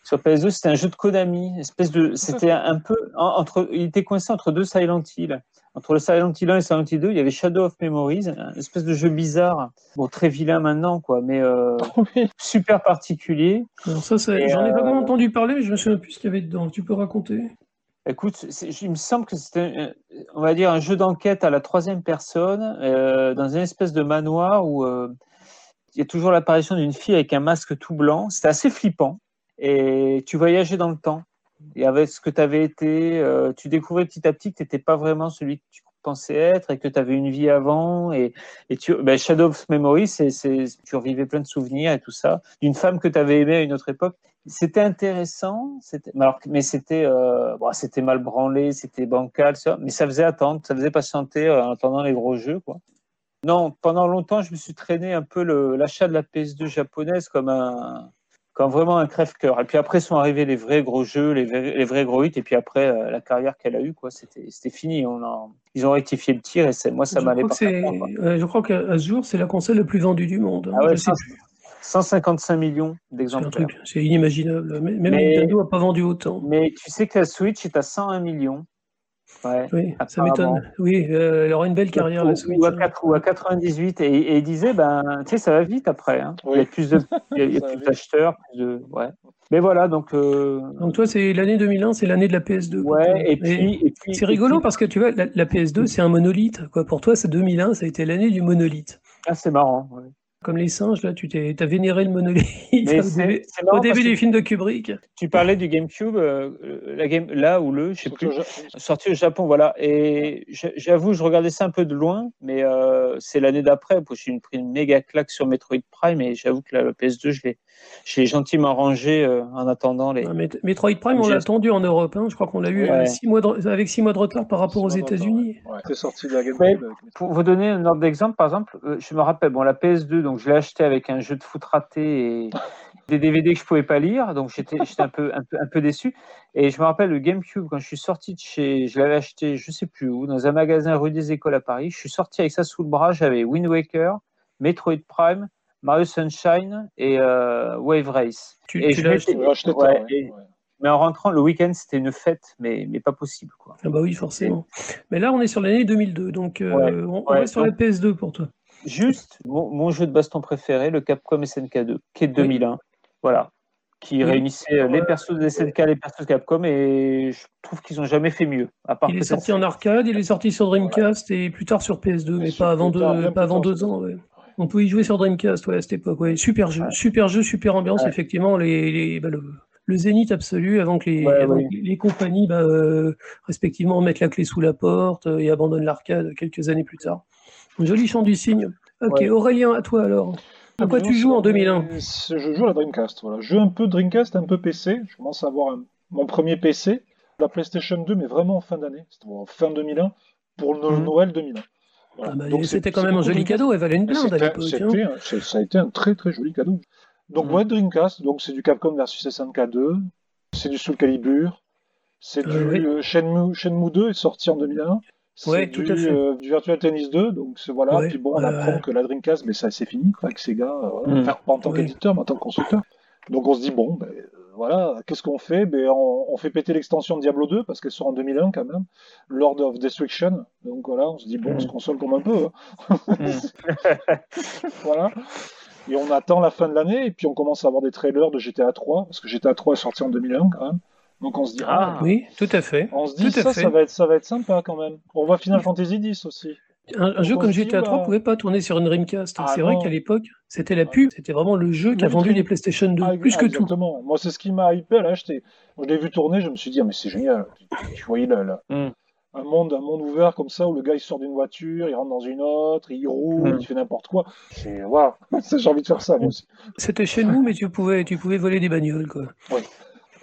sur PS2, c'était un jeu de Konami. Espèce de, c'était un peu entre, il était coincé entre deux Silent Hill. Entre le Silent Hill 1 et Silent Hill 2, il y avait Shadow of Memories, un espèce de jeu bizarre, bon très vilain maintenant quoi, mais euh, <laughs> super particulier. Alors ça, j'en ai pas vraiment euh, entendu parler, mais je me souviens plus ce qu'il y avait dedans. Tu peux raconter? Écoute, il me semble que c'était, on va dire, un jeu d'enquête à la troisième personne, euh, dans une espèce de manoir où euh, il y a toujours l'apparition d'une fille avec un masque tout blanc. C'était assez flippant. Et tu voyageais dans le temps. et avec ce que tu avais été, euh, tu découvrais petit à petit que tu n'étais pas vraiment celui que tu pensais être et que tu avais une vie avant. Et, et tu, ben, Shadow of Memory, c'est, tu revivais plein de souvenirs et tout ça, d'une femme que tu avais aimée à une autre époque. C'était intéressant, c'était, mais c'était, euh, bon, c'était mal branlé, c'était bancal, mais ça faisait attendre, ça faisait patienter euh, en attendant les gros jeux. Quoi. Non, pendant longtemps, je me suis traîné un peu l'achat de la PS2 japonaise comme un, comme vraiment un crève-cœur. Et puis après sont arrivés les vrais gros jeux, les vrais, les vrais gros hits, et puis après euh, la carrière qu'elle a eue, quoi, c'était, c'était fini. On ils ont rectifié le tir et c'est, moi ça m'allait pas. je crois qu'à ce jour, c'est la console la plus vendue du monde. Ah ouais, 155 millions d'exemplaires. C'est, inimaginable. Même Nintendo n'a pas vendu autant. Mais tu sais que la Switch est à 101 millions. Oui, ça m'étonne. Oui, euh, elle aura une belle carrière, la Switch. Ou à, 4, ou à 98, et, il disait, ben, tu sais, ça va vite après. Hein. Il y a plus, <laughs> il y a, plus d'acheteurs, plus de. Ouais. Mais voilà, donc. Euh... Donc toi, c'est l'année 2001, c'est l'année de la PS2. Ouais, et puis, et puis c'est rigolo parce que tu vois, la, la PS2, c'est un monolithe. Quoi. Pour toi, c'est 2001, ça a été l'année du monolithe. Ah, c'est marrant. Ouais. Comme les singes, là, tu t'es, as vénéré le monolithe <laughs> au début, des films de Kubrick. Tu parlais du GameCube, euh, la game, là ou le, je sais plus, sorti au Japon, voilà. Et j'avoue, je regardais ça un peu de loin, mais euh, c'est l'année d'après, j'ai pris une méga claque sur Metroid Prime, et j'avoue que la, PS2, je l'ai, je l'ai gentiment rangé euh, en attendant les. Ah, Metroid Prime, on l'a attendu en Europe, hein. je crois qu'on l'a eu avec six mois de retard par rapport aux États-Unis. Ouais. sorti de la GameCube. Pour vous donner un ordre d'exemple, par exemple, je me rappelle, bon, la PS2, donc je l'ai acheté avec un jeu de foot raté et <laughs> des DVD que je pouvais pas lire, donc j'étais un peu, un, peu, un peu déçu. Et je me rappelle le GameCube, quand je suis sorti de chez, je l'avais acheté je sais plus où, dans un magasin rue des Écoles à Paris, je suis sorti avec ça sous le bras, j'avais Wind Waker, Metroid Prime, Mario Sunshine et euh, Wave Race. Tu, et tu l'as acheté, Mais en rentrant, le week-end, c'était une fête, mais, mais pas possible. Quoi. Ah bah oui, forcément. Mais là, on est sur l'année 2002, donc euh, on, on sur la PS2 pour toi. Juste mon, jeu de baston préféré, le Capcom SNK2, qui est de 2001. Voilà. Qui réunissait les persos de SNK, les persos de Capcom, et je trouve qu'ils n'ont jamais fait mieux. À part il est sorti en arcade, il est sorti sur Dreamcast et plus tard sur PS2, mais pas avant, deux, pas avant deux ans. On pouvait y jouer sur Dreamcast à cette époque. Super jeu, super jeu, super ambiance. Effectivement, les, bah, le, zénith absolu avant que les, les, compagnies bah, euh, respectivement mettent la clé sous la porte euh, et abandonnent l'arcade quelques années plus tard. Un joli chant du cygne. Ok, Aurélien, à toi alors. À quoi tu joues en 2001 Je joue à la Dreamcast. Voilà. Je joue un peu Dreamcast, un peu PC. Je commence à avoir mon premier PC. La PlayStation 2, mais vraiment en fin d'année. Fin 2001 pour le mhm. Noël 2001. Ah bah, c'était quand même un joli cadeau, elle valait une blinde à l'époque. Hein. Ça a été un très très joli cadeau. Donc, mhm. ouais, Dreamcast, donc c'est du Capcom versus SNK 2, c'est du Soul Calibur, c'est euh, du euh, Shenmue, Shenmue 2 est sorti en 2001. Ouais, tout du, à fait. Euh, du Virtual Tennis 2, donc voilà. Puis bon, on apprend que la Dreamcast, mais ça c'est fini, quoi, avec Sega, euh, mm. enfin, pas en tant qu'éditeur, mais en tant que constructeur. Donc on se dit bon, ben, voilà, qu'est-ce qu'on fait? Ben, on, fait péter l'extension de Diablo 2 parce qu'elle sort en 2001 quand même, Lord of Destruction. Donc voilà, on se dit bon, on se mm. console comme un peu. Hein. Mm. <laughs> voilà. Et on attend la fin de l'année et puis on commence à avoir des trailers de GTA 3 parce que GTA 3 est sorti en 2001 quand même. Donc on se dit ah, ah, oui, tout à fait. On se dit ça, ça va être ça va être sympa quand même. On voit Final Fantasy X aussi. Un, jeu comme GTA 3 ne pouvait pas tourner sur une Dreamcast. Ah c'est vrai qu'à l'époque, c'était la pub, c'était vraiment le jeu qui a vendu les PlayStation 2, ah, plus que exactement. tout. Moi, c'est ce qui m'a hypé à l'acheter. Je l'ai vu tourner, je me suis dit, ah, mais c'est génial. Tu, voyais là, hmm. un, monde, un monde ouvert comme ça où le gars il sort d'une voiture, il rentre dans une autre, il roule, hmm. il fait n'importe quoi. C'est waouh, <laughs> j'ai envie de faire ça moi aussi. C'était chez nous, mais tu pouvais, tu pouvais voler des bagnoles quoi. Oui.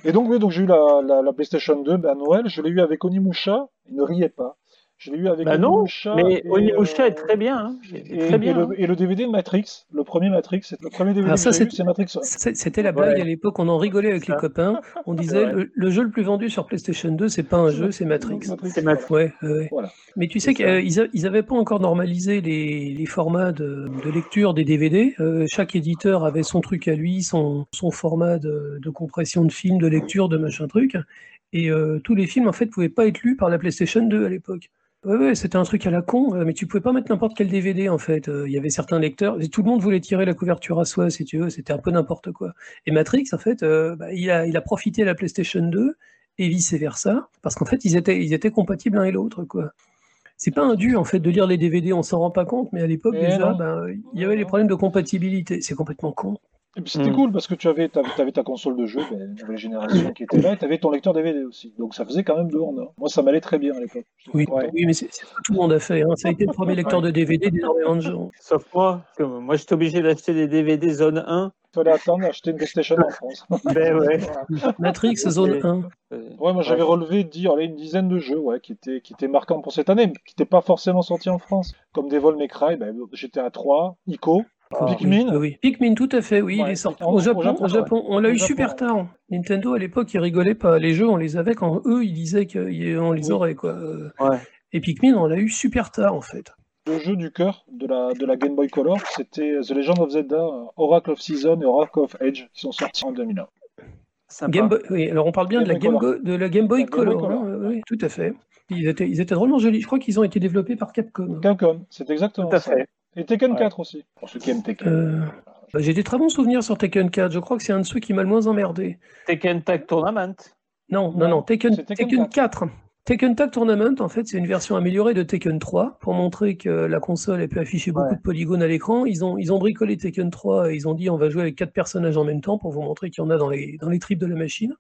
Et donc, oui, donc j'ai eu la, la, la, PlayStation 2 ben, à Noël. Je l'ai eu avec Onimusha. Il ne riait pas. Je l'ai eu avec bah Onimusha. Non, mais Onimusha est très bien. Hein. Et, très bien et, le, hein. et, le, DVD de Matrix, le premier Matrix, le premier DVD que j'ai eu, c'est Matrix. C'était la blague à l'époque. On en rigolait avec les copains. On disait le, jeu le plus vendu sur PlayStation 2, c'est pas un jeu, c'est Matrix. C'est Matrix. Ouais, ouais. Voilà. Mais tu sais qu'ils ils avaient pas encore normalisé les, les formats de, de, lecture des DVD. Euh, chaque éditeur avait son truc à lui, son, son format de, de compression de film, de lecture, de machin truc. Et euh, tous les films, en fait, pouvaient pas être lus par la PlayStation 2 à l'époque. Ouais, ouais, c'était un truc à la con, euh, mais tu pouvais pas mettre n'importe quel DVD en fait. Euh, il y avait certains lecteurs, et tout le monde voulait tirer la couverture à soi, si tu veux, c'était un peu n'importe quoi. Et Matrix, en fait, euh, bah, il, a, il a profité de la PlayStation 2 et vice versa, parce qu'en fait, ils étaient, ils étaient compatibles l'un et l'autre, quoi. C'est pas un dû en fait de lire les DVD, on s'en rend pas compte, mais à l'époque déjà, ben, il y avait les problèmes de compatibilité. C'est complètement con. Et puis c'était Mm. cool parce que tu avais, ta console de jeu, ben, nouvelle génération qui était là, et tu avais ton lecteur DVD aussi. Donc ça faisait quand même deux en un. Moi, ça m'allait très bien à l'époque. Oui, Ouais. oui mais c'est c'est ce que tout le monde a fait. hein. Ça a été le premier lecteur de DVD d'énormément de gens. Sauf moi, moi j'étais obligé d'acheter des DVD zone 1. Il fallait attendre d'acheter une PlayStation en France. <laughs> Ben ouais. <laughs> Matrix, zone 1. Euh, Ouais, moi j'avais Ouais. relevé dire, allez, une dizaine de jeux ouais, qui, étaient, qui étaient marquants pour cette année, mais qui n'étaient pas forcément sortis en France. Comme Devil May Cry, ben, GTA 3, Ico, Ah, Pikmin. Oui, oui. Pikmin, tout à fait, oui, il est sorti. Au au Japon, Japon, au Japon, on l'a Au eu Japon, super tard. Nintendo, à l'époque, ils rigolaient pas. Les jeux, on les avait quand eux, ils disaient qu'on les aurait, quoi. Euh, Ouais. Et Pikmin, on l'a eu super tard, en fait. Le jeu du cœur de la, de la Game Boy Color, c'était The Legend of Zelda, euh, Oracle of Season et Oracle of Edge, qui sont sortis en 2001. Sympa. Game Boy, oui, alors on parle bien Game de la Game. Boy- de la Game Boy La Game Boy Color. Hein, ouais. oui, tout à fait. Ils étaient, ils étaient drôlement jolis. Je crois qu'ils ont été développés par Capcom. Capcom, c'est exactement Tout à ça. fait. Et Tekken Ouais. 4 aussi, pour ceux qui aiment Tekken. Euh, bah, J'ai des très bons souvenirs sur Tekken 4. Je crois que c'est un de ceux qui m'a le moins emmerdé. Tekken Tag Tournament. Non, non, Non, Tekken, Tekken Tekken 4. Tekken Tag Tournament, en fait, c'est une version améliorée de Tekken 3 pour montrer que la console elle peut afficher beaucoup Ouais. de polygones à l'écran. Ils ont, ils ont bricolé Tekken 3 et ils ont dit on va jouer avec quatre personnages en même temps pour vous montrer qu'il y en a dans les, dans les tripes de la machine.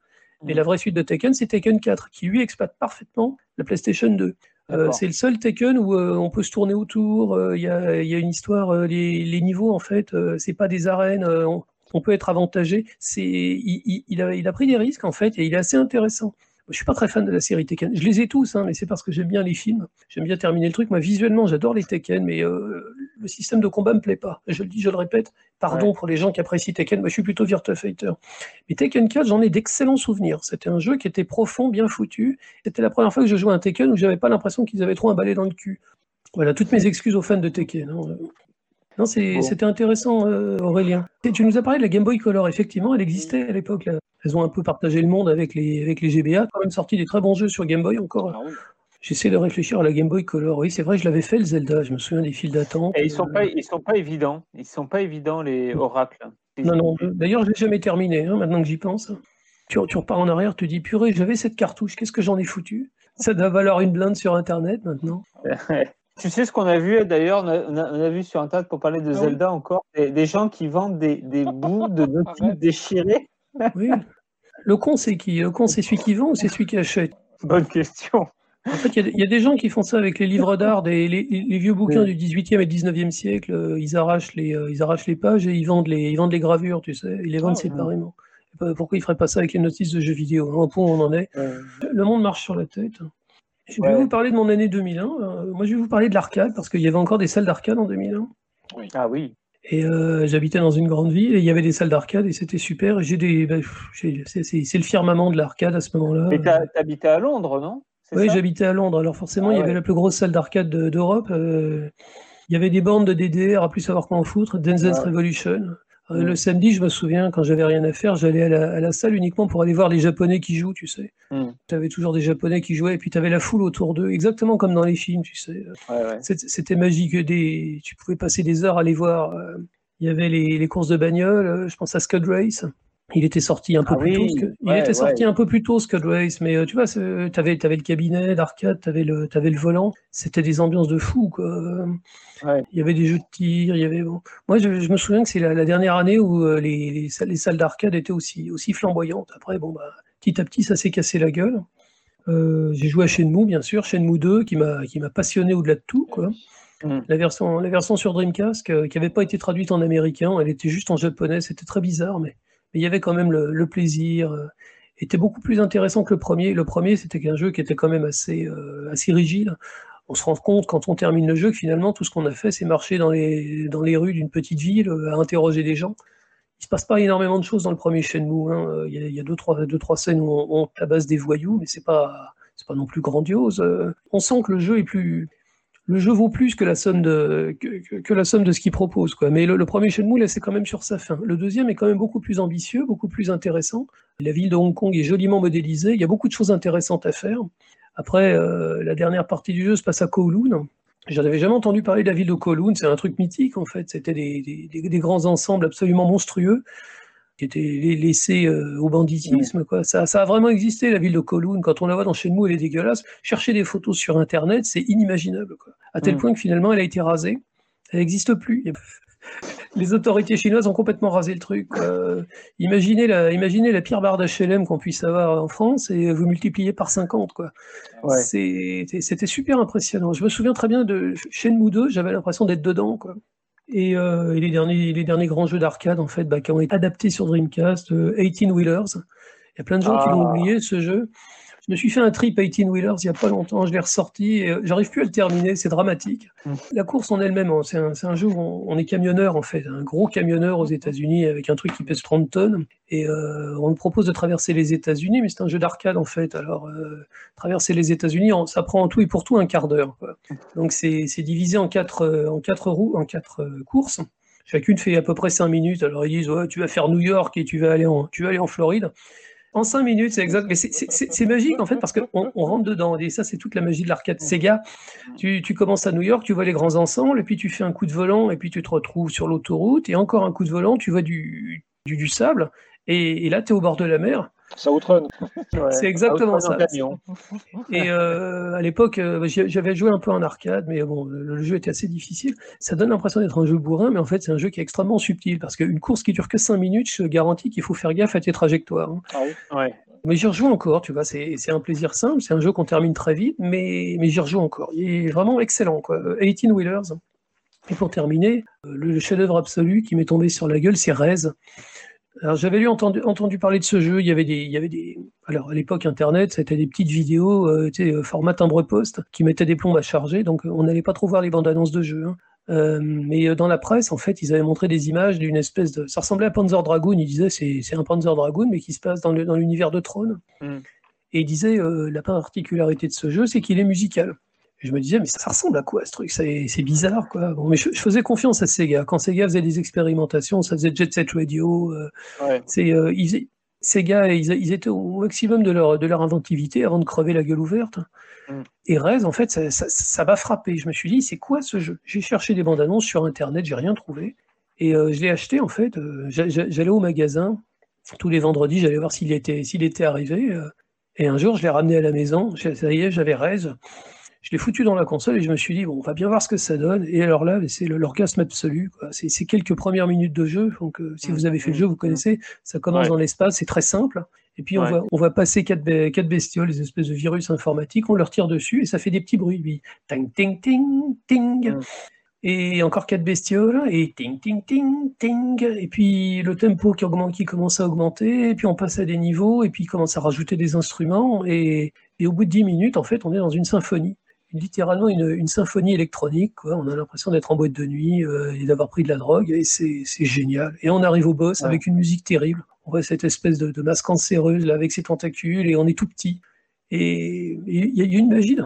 Et Mm. la vraie suite de Tekken, c'est Tekken 4, qui lui exploite parfaitement la PlayStation 2. Euh, c'est le seul Tekken où euh, on peut se tourner autour. euh, Il y, a, y a une histoire. euh, les, les niveaux, en fait, euh, c'est pas des arènes. euh, on, on peut être avantagé. C'est, il, il- il a, il a pris des risques, en fait, et il est assez intéressant. Je suis pas très fan de la série Tekken. Je les ai tous, hein, mais c'est parce que j'aime bien les films. J'aime bien terminer le truc. Moi, visuellement, j'adore les Tekken, mais euh, le système de combat me plaît pas. Je le dis, je le répète. Pardon Ouais. pour les gens qui apprécient Tekken. Moi, je suis plutôt Virtua Fighter. Mais Tekken 4, j'en ai d'excellents souvenirs. C'était un jeu qui était profond, bien foutu. C'était la première fois que je jouais à un Tekken où j'avais pas l'impression qu'ils avaient trop un balai dans le cul. Voilà, toutes mes excuses aux fans de Tekken. hein. Non, Bon. c'était intéressant, euh, Aurélien. Et tu nous as parlé de la Game Boy Color. Effectivement, elle existait à l'époque. là. Elles ont un peu partagé le monde avec les, avec les GBA. Quand même sorti des très bons jeux sur Game Boy encore. Ah oui. J'essaie de réfléchir à la Game Boy Color. Oui, c'est vrai, je l'avais fait le Zelda. Je me souviens des files d'attente. Et ils sont Euh, pas, ils sont pas évidents. Ils sont pas évidents les oracles. Non, non. D'ailleurs, je l'ai jamais terminé, hein, maintenant que j'y pense. Tu, tu repars en arrière, tu dis, purée, j'avais cette cartouche, qu'est-ce que j'en ai foutu? Ça doit valoir une blinde sur Internet maintenant. <laughs> Tu sais ce qu'on a vu d'ailleurs, on, a- on vu sur Internet pour parler de Ah. Zelda encore, des, des gens qui vendent des, des bouts de notices Arrête. Oui. Le con, c'est qui? Le con, c'est celui qui vend ou c'est celui qui achète? Bonne question. En fait, il y a- il y, a des gens qui font ça avec les livres d'art, des- les, vieux bouquins Oui. du 18e et 19e siècle. euh, Ils arrachent, les, euh, ils arrachent les pages et ils vendent les, ils vendent les gravures, tu sais. Ils les vendent Ah, séparément. Pourquoi ils ne feraient pas ça avec les notices de jeux vidéo? Au point où on en est. Le monde marche sur la tête. Je vais Ouais. vous parler de mon année 2001. Euh, moi, je vais vous parler de l'arcade parce qu'il y avait encore des salles d'arcade en 2001. Ah oui. Et euh, j'habitais dans une grande ville et il y avait des salles d'arcade et c'était super. J'ai des, bah, c'est le firmament de l'arcade à ce moment-là. Mais t'habitais à Londres, non? Oui, j'habitais à Londres. Alors forcément, Ah il y avait la plus grosse salle d'arcade de- d'Europe. Euh, il y avait des bandes de DDR à plus savoir qu'en foutre, Dance Dance Ouais. Revolution. Euh, Mm. Le samedi, je me souviens, quand j'avais rien à faire, j'allais à la, à la salle uniquement pour aller voir les Japonais qui jouent, tu sais. Mm. Tu avais toujours des Japonais qui jouaient et puis tu avais la foule autour d'eux, exactement comme dans les films, tu sais. Ouais, ouais. C'était magique. Des... Tu pouvais passer des heures à les voir. euh, Il y avait les, les courses de bagnole. euh, Je pense à Scud Race. Il était sorti un peu Ah plus oui, tôt. Scud- Il était sorti ouais. un peu plus tôt, Scud Race. Mais euh, tu vois, tu avais, le cabinet d'arcade, tu avais, le t'avais le volant. C'était des ambiances de fou. Quoi. Euh, Ouais. Il y avait des jeux de tir. Il y avait. bon. Moi, je, je me souviens que c'est la, la dernière année où euh, les, les salles, les salles d'arcade étaient aussi, aussi flamboyantes. Après, bon, bah, petit à petit, ça s'est cassé la gueule. Euh, j'ai joué à Shenmue, bien sûr, Shenmue 2, qui m'a passionné au-delà de tout. Quoi. Mm. La version, la version sur Dreamcast, euh, qui n'avait pas été traduite en américain, elle était juste en japonais, c'était très bizarre, mais mais il y avait quand même le, plaisir. euh, était beaucoup plus intéressant que le premier. Le premier, c'était qu'un jeu qui était quand même assez, euh, assez rigide. On se rend compte quand on termine le jeu que finalement, tout ce qu'on a fait, c'est marcher dans les, dans les rues d'une petite ville, euh, à interroger des gens. Il se passe pas énormément de choses dans le premier Shenmue. hein. Il y a, il deux, trois, deux, trois scènes où on, on tabasse des voyous, mais c'est pas, c'est pas non plus grandiose. On sent que le jeu est plus, le jeu vaut plus que la somme de, ce qu'il propose. Mais le, premier Shenmue laissait quand même sur sa fin. Le deuxième est quand même beaucoup plus ambitieux, beaucoup plus intéressant. La ville de Hong Kong est joliment modélisée. Il y a beaucoup de choses intéressantes à faire. Après, euh, la dernière partie du jeu se passe à Kowloon. J'en avais jamais entendu parler de la ville de Kowloon. C'est un truc mythique, en fait. C'était des grands ensembles absolument monstrueux qui étaient la- laissés euh, au banditisme. Quoi. Ça, ça a vraiment existé, la ville de Kowloon. Quand on la voit dans Shenmue, elle est dégueulasse. Chercher des photos sur Internet, c'est inimaginable. Quoi. À tel Mm. point que finalement, elle a été rasée. Elle n'existe plus. <laughs> Les autorités chinoises ont complètement rasé le truc. imaginez, la, imaginez la pire barre d'HLM qu'on puisse avoir en France et vous multipliez par 50. Quoi. C'était super impressionnant. Je me souviens très bien de Shenmue 2, j'avais l'impression d'être dedans. Quoi. Et, les, derniers, les derniers grands jeux d'arcade en fait, bah, qui ont été adaptés sur Dreamcast, 18 Wheelers. Il y a plein de gens qui l'ont ah. oublié ce jeu. Je me suis fait un trip 18 Wheelers il n'y a pas longtemps, je l'ai ressorti et euh, j'arrive plus à le terminer, c'est dramatique. Mm. La course en elle-même, hein, c'est un, jeu où on, est camionneur en fait, un gros camionneur aux États-Unis avec un truc qui pèse 30 tonnes et euh, on nous propose de traverser les États-Unis, mais c'est un jeu d'arcade en fait. Alors euh, traverser les États-Unis, ça prend en tout et pour tout un quart d'heure. Donc c'est divisé en quatre, en quatre roues, en quatre courses. Chacune fait à peu près 5 minutes. Alors ils disent tu vas faire New York et tu vas aller en, tu vas aller en Floride. En cinq minutes, c'est exact. Mais c'est magique en fait parce qu'on on rentre dedans. Et ça, c'est toute la magie de l'arcade Sega. Tu, commences à New York, tu vois les grands ensembles, et puis tu fais un coup de volant, et puis tu te retrouves sur l'autoroute, et encore un coup de volant, tu vois du, du, du sable, et, là, tu es au bord de la mer. Ça outrun. <laughs> c'est exactement ça. <laughs> Et euh, à l'époque, euh, j'avais joué un peu en arcade, mais bon, le jeu était assez difficile. Ça donne l'impression d'être un jeu bourrin, mais en fait, c'est un jeu qui est extrêmement subtil parce qu'une course qui dure que 5 minutes, je garantis qu'il faut faire gaffe à tes trajectoires. Hein. Ah oui Mais j'y rejoue encore, tu vois, c'est un plaisir simple, c'est un jeu qu'on termine très vite, mais, mais j'y rejoue encore. Il est vraiment excellent, quoi. 18 Wheelers. Et pour terminer, euh, le chef-d'œuvre absolu qui m'est tombé sur la gueule, c'est Rez. Alors j'avais lu entendu, entendu parler de ce jeu. Il y avait des, il y avait des. Alors à l'époque Internet, c'était des petites vidéos, euh, tu sais, euh, format timbre-poste, qui mettaient des plombes à charger, donc euh, on n'allait pas trop voir les bandes annonces de jeu. Hein. Euh, mais dans la presse, en fait, ils avaient montré des images d'une espèce de. Ça ressemblait à Panzer Dragoon. Ils disaient c'est, c'est un Panzer Dragoon, mais qui se passe dans, le, dans l'univers de Throne. Mm. Et ils disaient la particularité de ce jeu, c'est qu'il est musical je me disais, mais ça, ressemble à quoi ce truc? C'est bizarre, quoi. Bon, mais je, faisais confiance à Sega. Quand Sega faisait des expérimentations, ça faisait Jet Set Radio. Euh, c'est, euh, ils, Sega, ils, étaient au maximum de leur, de leur inventivité avant de crever la gueule ouverte. Mm. Et Rez, en fait, ça, ça, m'a frappé. Je me suis dit, c'est quoi ce jeu? J'ai cherché des bandes annonces sur Internet, j'ai rien trouvé. Et euh, je l'ai acheté, en fait. j'allais au magasin tous les vendredis, j'allais voir s'il était, s'il était arrivé. et un jour, je l'ai ramené à la maison. Ça y est, j'avais Rez je l'ai foutu dans la console et je me suis dit, bon, on va bien voir ce que ça donne. Et alors là, c'est l'orgasme absolu. C'est quelques premières minutes de jeu. Donc, euh, si vous avez fait le jeu, vous connaissez. Ça commence dans l'espace, c'est très simple. Et puis, on, va, on va passer quatre, quatre bestioles, les espèces de virus informatiques, on leur tire dessus et ça fait des petits bruits. Puis, ting, ting, ting, ting. Et encore quatre bestioles, et ting, ting, ting, ting. Et puis, le tempo qui, augmente, qui commence à augmenter, et puis on passe à des niveaux, et puis il commence à rajouter des instruments. Et, et au bout de dix minutes, en fait, on est dans une symphonie littéralement une, symphonie électronique. Quoi. On a l'impression d'être en boîte de nuit euh, et d'avoir pris de la drogue, et c'est génial. Et on arrive au boss avec une musique terrible. On voit cette espèce de, de masque cancéreuse là, avec ses tentacules, et on est tout petit. Et il y, a une magie.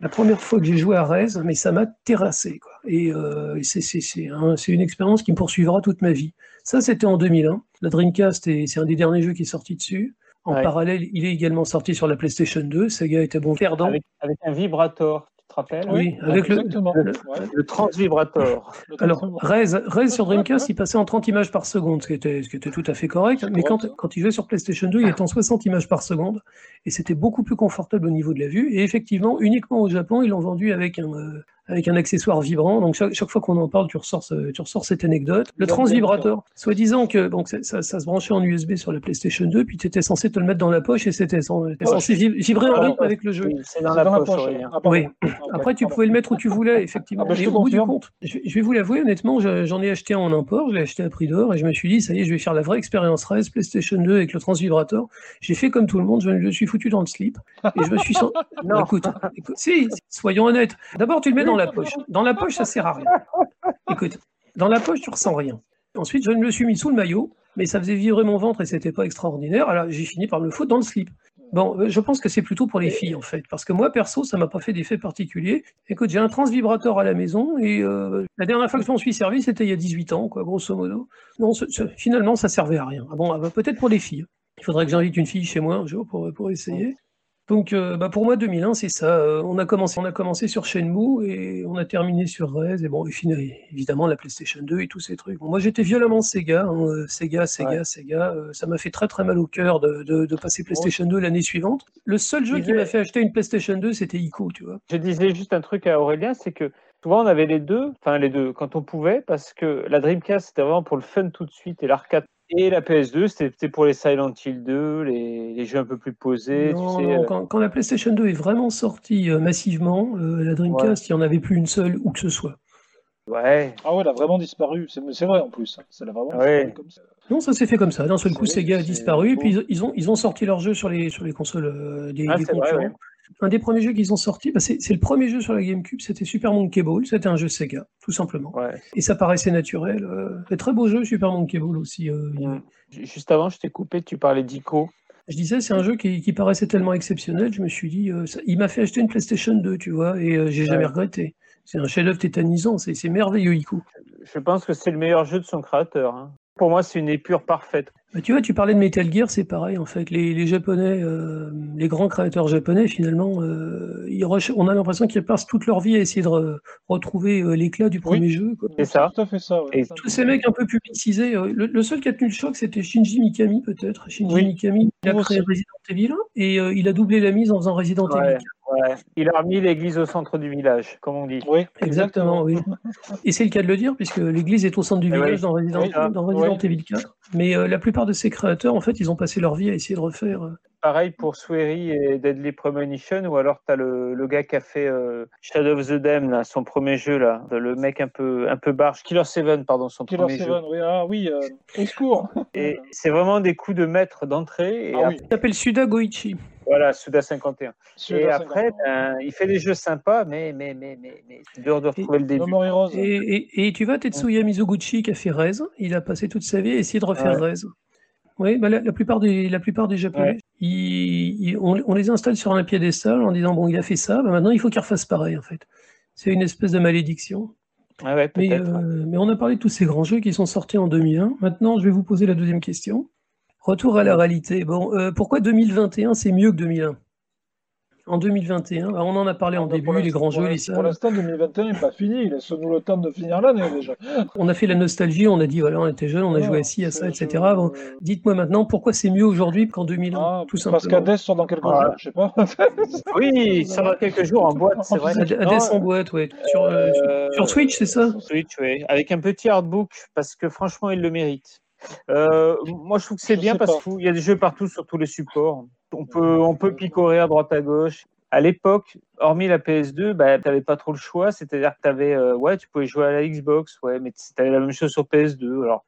la première fois que j'ai joué à Rez, mais ça m'a terrassé. Quoi. Et, euh, c'est une expérience qui me poursuivra toute ma vie. Ça, c'était en 2001. La Dreamcast, c'est un des derniers jeux qui est sorti dessus. En parallèle, il est également sorti sur la PlayStation 2. Sega était bon perdant. Avec, avec un vibrator te rappelles Oui, avec le, le, transvibrator. Alors, Rez, sur Dreamcast, il passait en 30 images par seconde, ce qui était, ce qui était tout à fait correct. Mais quand, quand il jouait sur PlayStation 2, il était en 60 images par seconde. Et c'était beaucoup plus confortable au niveau de la vue. Et effectivement, uniquement au Japon, ils l'ont vendu avec un, euh, avec un accessoire vibrant. Donc chaque, chaque fois qu'on en parle, tu ressors, tu ressors cette anecdote. Le transvibrateur, soi-disant que donc ça, ça, se branchait en USB sur la PlayStation 2, puis tu étais censé te le mettre dans la poche et c'était censé vibrer en rythme avec le jeu. C'est dans, la, poche. Oui. Après, tu pouvais le mettre où tu voulais, effectivement. Ah, mais au bout du compte, je, vais vous l'avouer, honnêtement, j'en ai acheté en import, je l'ai acheté à prix d'or et je me suis dit, ça y est, je vais faire la vraie expérience Res PlayStation 2 avec le transvibrateur. J'ai fait comme tout le monde, je me suis foutu dans le slip et je me suis senti... <laughs> non. Écoute, écoute, si, soyons honnêtes. D'abord, tu le mets dans la poche. Dans la poche, ça sert à rien. Écoute, dans la poche, tu ressens rien. Ensuite, je me suis mis sous le maillot, mais ça faisait vibrer mon ventre et c'était pas extraordinaire. Alors, j'ai fini par me le foutre dans le slip. Bon, euh, je pense que c'est plutôt pour les filles en fait, parce que moi perso, ça m'a pas fait d'effet particulier. Écoute, j'ai un transvibrateur à la maison et euh, la dernière fois que je m'en suis servi, c'était il y a 18 ans, quoi, grosso modo. Non, finalement, ça servait à rien. Ah bon, ah bah, peut-être pour les filles. Il faudrait que j'invite une fille chez moi un jour pour, pour essayer. Donc, euh, bah pour moi, 2001, c'est ça. Euh, on, a commencé, on a commencé sur Shenmue et on a terminé sur Rez. Et bon, et évidemment, la PlayStation 2 et tous ces trucs. moi, j'étais violemment Sega. Hein, euh, Sega, Sega, Sega. ça m'a fait très, très mal au cœur de, de, passer PlayStation 2 l'année suivante. Le seul jeu qui m'a fait acheter une PlayStation 2, c'était Ico, tu vois. Je disais juste un truc à Aurélien, c'est que Souvent, on avait les deux, enfin les deux, quand on pouvait, parce que la Dreamcast, c'était vraiment pour le fun tout de suite, et l'arcade et la PS2, c'était pour les Silent Hill 2, les, les, jeux un peu plus posés. Non, tu sais, non, euh, quand, quand la PlayStation 2 est vraiment sortie euh, massivement, euh, la Dreamcast, il n'y en avait plus une seule où que ce soit. Ouais. Ah ouais, elle a vraiment disparu. C'est c'est vrai en plus. hein. Ça l'a vraiment Ouais. disparu comme ça. Non, ça s'est fait comme ça. D'un seul coup, Sega a disparu, et puis ils, ont, ils ont sorti leur jeu sur les, sur les consoles euh, des, Ah, des c'est vrai, concurrents. ouais. Un des premiers jeux qu'ils ont sorti, bah, c'est le premier jeu sur la GameCube, c'était Super Monkey Ball, c'était un jeu Sega, tout simplement. ouais. Et ça paraissait naturel. Euh, très beau jeu, Super Monkey Ball aussi. euh, il- Mm. Juste avant, je t'ai coupé, tu parlais d'ICO. Je disais, c'est un jeu qui, qui paraissait tellement exceptionnel, je me suis dit, euh, ça- il m'a fait acheter une PlayStation 2, tu vois, et euh, j'ai jamais regretté. C'est un chef-d'œuvre tétanisant, c'est c'est merveilleux, Ico. Je pense que c'est le meilleur jeu de son créateur. hein. Pour moi, c'est une épure parfaite. Bah, tu vois, tu parlais de Metal Gear, c'est pareil en fait. Les, les Japonais, euh, les grands créateurs japonais, finalement, euh, ils on a l'impression qu'ils passent toute leur vie à essayer de re- retrouver euh, l'éclat du premier jeu. C'est ça. tout à fait ça. ouais. Et Tous ces mecs un peu publicisés. euh, le, le seul qui a tenu le choc, c'était Shinji Mikami, peut-être. Shinji Oui. Mikami, il a Moi créé aussi. Resident Evil et euh, il a doublé la mise en faisant Resident Ouais, Evil. ouais. Il a remis l'église au centre du village, comme on dit. Oui, Exactement, oui. Et c'est le cas de le dire, puisque l'église est au centre du Eh village oui. dans Resident, Oui. dans Resident Oui. Evil 4. Mais euh, la plupart de ces créateurs, en fait, ils ont passé leur vie à essayer de refaire. euh, Pareil pour Swery et Deadly Premonition, ou alors tu as le, le gars qui a fait euh, Shadow of the Dam, là, son premier jeu, là, le mec un peu, un peu barge, Killer 7, pardon, son Killer premier jeu. Seven, oui, ah oui, euh, au secours. <laughs> Et c'est vraiment des coups de maître d'entrée. Et Ah après, oui, Il s'appelle Suda Goichi. voilà, Suda 51. Et après, 50. ben, il fait des jeux sympas, mais, mais, mais, mais, mais c'est dur de retrouver le No début. Et, et- et tu vois, Tetsuya Mizoguchi qui a fait Rez, il a passé toute sa vie à essayer de refaire Ouais. Rez. Oui, bah la, la plupart des, la plupart des Japonais, Ouais. ils- ils- on, on les installe sur un piédestal en disant bon, il a fait ça, bah maintenant il faut qu'il refasse pareil en fait. C'est une espèce de malédiction. Ah ouais, Mais, euh, mais on a parlé de tous ces grands jeux qui sont sortis en 2001. Maintenant, je vais vous poser la deuxième question. Retour à la réalité. Bon, euh, pourquoi 2021 c'est mieux que 2001 En 2021, bah, on en a parlé en Ah, bah, début, les grands pour jeux, les l'instant- Pour l'instant, 2021 n'est pas fini. Laisse-nous le temps de finir l'année déjà. On a fait la nostalgie, on a dit voilà, on était jeunes, on a joué à ci, à ça, etc. je- Bon, Dites-moi maintenant pourquoi c'est mieux aujourd'hui qu'en 2001, Ah, tout parce simplement. qu'Hades sort dans quelques jours, je sais pas. <laughs> Oui, ça va quelques jours en boîte, c'est vrai. Hades en boîte, ouais. Sur, euh, sur- euh, sur Switch, c'est ça Sur Switch, oui. Avec un petit artbook, parce que franchement, il le mérite. Euh, moi, je trouve que c'est bien parce qu'il y a des jeux partout sur tous les supports. On peut, on peut picorer à droite à gauche. À l'époque, hormis la PS2, bah, tu n'avais pas trop le choix. C'est-à-dire que tu avais, ouais, tu pouvais jouer à la Xbox, ouais, mais tu avais la même chose sur PS2. Alors,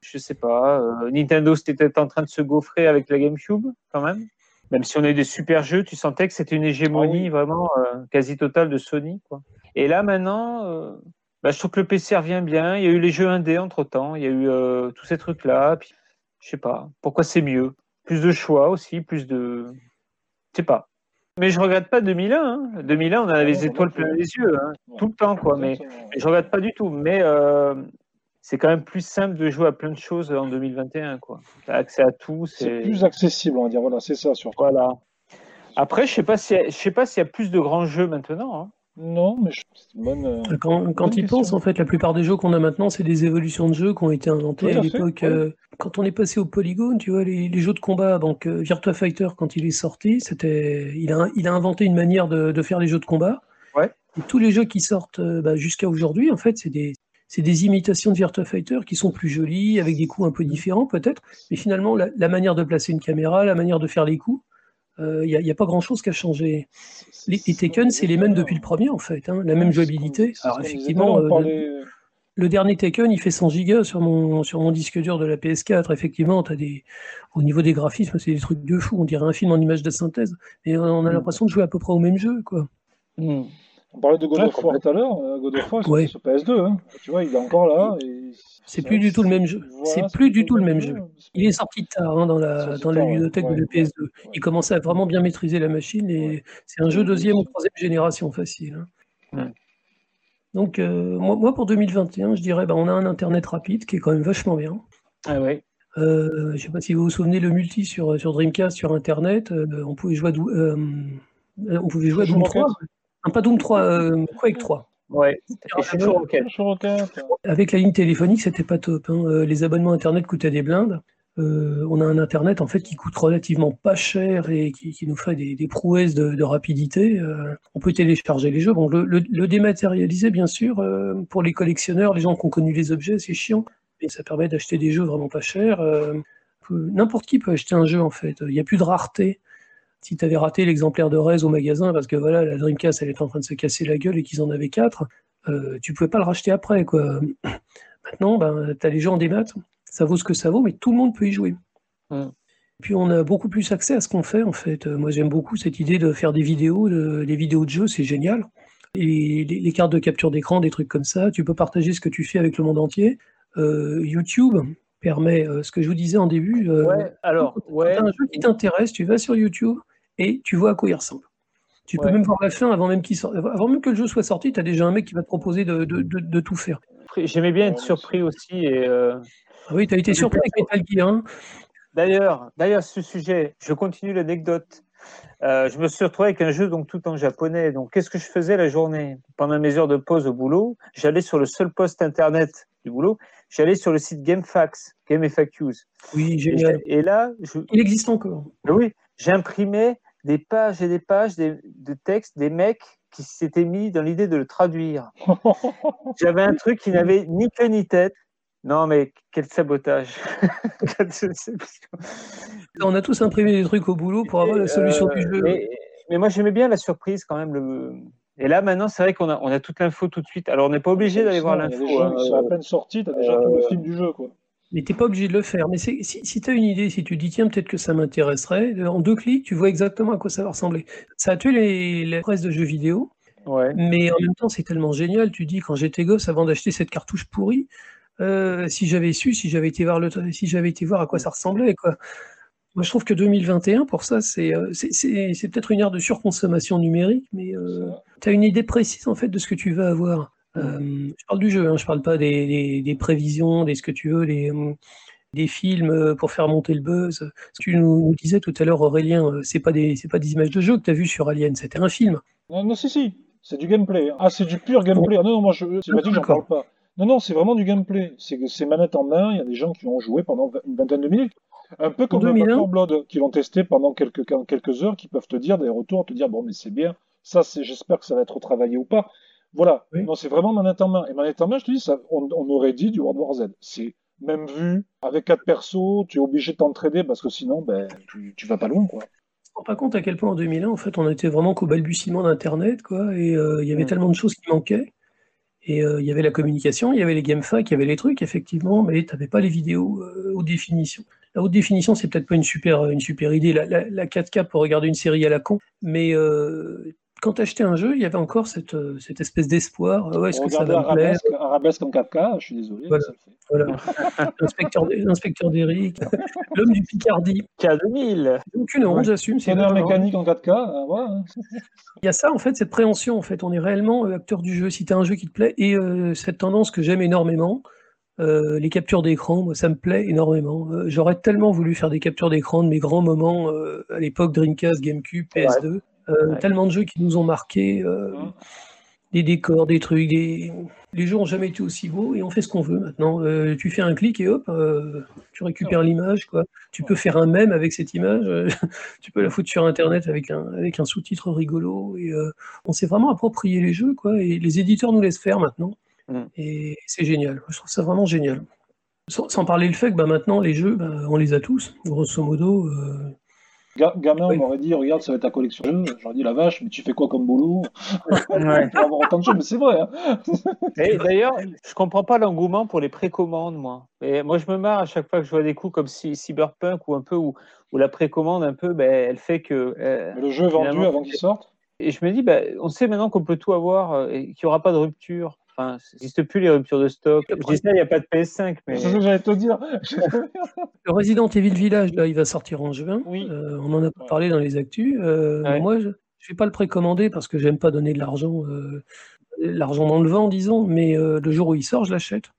je sais pas. euh, Nintendo, c'était en train de se gaufrer avec la GameCube, quand même. Même si on a eu des super jeux, tu sentais que c'était une hégémonie Ah oui. vraiment euh, quasi totale de Sony. Quoi. Et là, maintenant, euh, bah, je trouve que le PC revient bien. Il y a eu les jeux indés entre temps. Il y a eu euh, tous ces trucs-là. Puis, je sais pas. Pourquoi c'est mieux? Plus de choix aussi, plus de. Je sais pas. Mais je regrette pas 2001. Hein. 2001, on a les étoiles plein les yeux, hein, tout le temps, quoi. Mais Exactement. je regrette pas du tout. Mais euh, c'est quand même plus simple de jouer à plein de choses en 2021, quoi. T'as accès à tout. C'est C'est plus accessible, on va dire. Voilà, c'est ça surtout. voilà. Après, je sais pas si je sais pas s'il y a plus de grands jeux maintenant. hein. Non, mais je- c'est une bonne. euh, Quand, quand bonne ils question. pensent, en fait, la plupart des jeux qu'on a maintenant, c'est des évolutions de jeux qui ont été inventés Tout à l'époque. euh, quand on est passé au polygone, tu vois, les, les jeux de combat, donc euh, Virtua Fighter, quand il est sorti, c'était, il a, il a inventé une manière de, de faire les jeux de combat. Ouais. Et tous les jeux qui sortent bah, jusqu'à aujourd'hui, en fait, c'est des, c'est des imitations de Virtua Fighter qui sont plus jolies, avec des coups un peu différents peut-être, mais finalement, la, la manière de placer une caméra, la manière de faire les coups, il n'y a, y a pas grand-chose qui a changé. Les, les Tekken, c'est les mêmes depuis le premier, en fait, hein, la même jouabilité. Alors, effectivement, euh, le, le dernier Tekken, il fait 100 gigas sur mon, sur mon disque dur de la PS4. Effectivement, as des, au niveau des graphismes, c'est des trucs de fou. On dirait un film en image de synthèse. Et on a Mm. l'impression de jouer à peu près au même jeu, quoi. On parlait de God of War tout à l'heure. euh, God of War, c'est Ouais. sur PS2. Hein. Tu vois, il est encore là. et C'est plus du tout le même jeu. C'est plus du tout le même jeu. Il est sorti tard hein, dans la, dans la ludothèque Ouais, de la PS2. ouais. Il commençait à vraiment bien maîtriser la machine et Ouais. c'est un jeu deuxième ou troisième génération facile. hein. Donc, euh, moi, moi, pour 2021, je dirais, bah, on a un Internet rapide qui est quand même vachement bien. Ah ouais. Euh, je ne sais pas si vous vous souvenez le multi sur, sur Dreamcast, sur Internet, euh, on pouvait jouer à, on pouvait jouer à Doom Rocket 3. Non, pas Doom 3, euh, Quake 3. Ouais. Et Rocket. Avec la ligne téléphonique, c'était pas top. hein. Euh, Les abonnements Internet coûtaient des blindes. Euh, on a un Internet en fait qui coûte relativement pas cher et qui, nous fait des, prouesses de, rapidité. Euh, on peut télécharger les jeux. Bon, le, le, dématérialiser, bien sûr, euh, pour les collectionneurs, les gens qui ont connu les objets, c'est chiant. Mais ça permet d'acheter des jeux vraiment pas chers. N'importe qui peut acheter un jeu en fait. Il n'y a plus de rareté. Si tu avais raté l'exemplaire de Rez au magasin parce que voilà, la Dreamcast elle est en train de se casser la gueule et qu'ils en avaient quatre, tu pouvais pas le racheter après quoi. <clears throat> Maintenant, ben, tu as les jeux en démat ça vaut ce que ça vaut, mais tout le monde peut y jouer. Puis on a beaucoup plus accès à ce qu'on fait en fait. Moi j'aime beaucoup cette idée de faire des vidéos, des vidéos de jeux, c'est génial. Et les, cartes de capture d'écran, des trucs comme ça, tu peux partager ce que tu fais avec le monde entier. Euh, YouTube permet euh, ce que je vous disais en début. Euh, ouais, alors, ouais. un jeu qui t'intéresse, tu vas sur YouTube et tu vois à quoi il ressemble. Tu peux même voir la fin avant même, avant même que le jeu soit sorti, tu as déjà un mec qui va te proposer de, de tout faire. J'aimais bien être surpris aussi et ah oui, tu as été surpris avec Metal Gear. Hein. D'ailleurs, d'ailleurs, ce sujet, je continue l'anecdote. Euh, je me suis retrouvé avec un jeu donc tout en japonais. Donc, qu'est-ce que je faisais la journée? Pendant mes heures de pause au boulot, j'allais sur le seul poste internet du boulot. J'allais sur le site GameFAQs, GameFAQs. Oui, génial. Et, là, il existe encore. Oui, j'imprimais des pages et des pages de, de textes des mecs qui s'étaient mis dans l'idée de le traduire. <laughs> J'avais un truc qui n'avait ni queue ni tête. Non, mais quel sabotage. <laughs> On a tous imprimé des trucs au boulot pour avoir la solution du jeu. Mais, moi, j'aimais bien la surprise quand même. Le... Et là, maintenant, c'est vrai qu'on a, on a toute l'info tout de suite. Alors, on n'est pas obligé d'aller voir l'info. Hein. à peine sorti, tu as déjà tout le film du jeu. Quoi. Mais tu n'es pas obligé de le faire. Mais si, si tu as une idée, si tu dis, tiens, peut-être que ça m'intéresserait, en deux clics, tu vois exactement à quoi ça va ressembler. Ça a tué les, les presses de jeux vidéo. Ouais. Mais en même temps, c'est tellement génial. Tu dis, quand j'étais gosse, avant d'acheter cette cartouche pourrie, euh, si j'avais su, si j'avais été voir le, si j'avais été voir à quoi ça ressemblait, quoi. Moi, je trouve que 2021, pour ça, c'est, euh, c'est, peut-être une ère de surconsommation numérique, mais euh, tu as une idée précise en fait de ce que tu vas avoir. Je parle du jeu, hein, je parle pas des, des, prévisions, des ce que tu veux, des, des films pour faire monter le buzz. Tu nous, disais tout à l'heure, Aurélien, c'est pas des, c'est pas des images de jeu que tu as vues sur Alien, c'était un film. Non, non, si, si, c'est du gameplay. Ah, c'est du pur gameplay. Ah, non, non, moi, je, c'est pas dit que j'en parle pas. Non, non, c'est vraiment du gameplay. C'est que c'est manette en main, il y a des gens qui ont joué pendant une vingtaine de minutes. Un peu comme le Blood, qui l'ont testé pendant quelques, quelques heures, qui peuvent te dire des retours, te dire bon, mais c'est bien, ça, c'est, j'espère que ça va être retravaillé ou pas. Voilà. Non, c'est vraiment manette en main. Et manette en main, je te dis, ça, on, aurait dit du World War Z. C'est même vu, avec quatre persos, tu es obligé de t'entraider parce que sinon, ben, tu, tu vas pas loin, quoi. On pas compte à quel point en 2001, en fait, on était vraiment qu'au balbutiement d'Internet, quoi, et euh, il y avait tellement de choses qui manquaient. Et euh, il y avait la communication, il y avait les GameFAQ, il y avait les trucs, effectivement, mais tu n'avais pas les vidéos euh, haute définition. La haute définition, c'est peut-être pas une super, une super idée, la, la, 4K pour regarder une série à la con, mais quand tu achetais un jeu, il y avait encore cette, euh, cette espèce d'espoir. Ouais, est-ce que ça va arabesque, me arabesque en 4K, je suis désolé. Voilà. voilà. <laughs> L'inspecteur d'Eric, <laughs> l'homme du Picardie. K2000. Aucune honte, j'assume. C'est un mécanique en 4K. voilà. Hein. Il y a ça, en fait, cette préhension. En fait, on est réellement euh, acteur du jeu. Si tu as un jeu qui te plaît, et euh, cette tendance que j'aime énormément, les captures d'écran, moi, ça me plaît énormément. J'aurais tellement voulu faire des captures d'écran de mes grands moments à l'époque Dreamcast, GameCube, PS2. Euh, tellement de jeux qui nous ont marqué, euh, des décors, des trucs, des... les jeux n'ont jamais été aussi beaux et on fait ce qu'on veut maintenant. Euh, tu fais un clic et hop, tu récupères l'image. quoi. Tu peux faire un mème avec cette image, <laughs> tu peux la foutre sur Internet avec un, avec un sous-titre rigolo. Et, on s'est vraiment approprié les jeux quoi, et les éditeurs nous laissent faire maintenant. Et c'est génial. Je trouve ça vraiment génial. Sans, parler le fait que bah, maintenant, les jeux, bah, on les a tous, grosso modo. Gamin, on m'aurait dit, regarde, ça va être ta collection de jeux. J'aurais dit, la vache, mais tu fais quoi comme boulot? <laughs> Ouais. avoir autant de jeux, mais c'est vrai. Hein. <laughs> D'ailleurs, je comprends pas l'engouement pour les précommandes, moi. Et moi, je me marre à chaque fois que je vois des coups comme si Cyberpunk ou un peu, où, la précommande, un peu, ben, elle fait que. Euh, le jeu est vendu avant qu'il sorte? Et je me dis, ben, on sait maintenant qu'on peut tout avoir euh, et qu'il n'y aura pas de rupture. Enfin, n'existe plus les ruptures de stock. Je dis ça, il n'y a pas de PS5. Mais... C'est ce que j'allais te dire. le Resident Evil Village, là, il va sortir en juin. Oui. Euh, on en a parlé dans les actus. Euh, moi, je ne vais pas le précommander parce que j'aime pas donner de l'argent euh, l'argent dans le vent, disons. Mais le jour où il sort, je l'achète.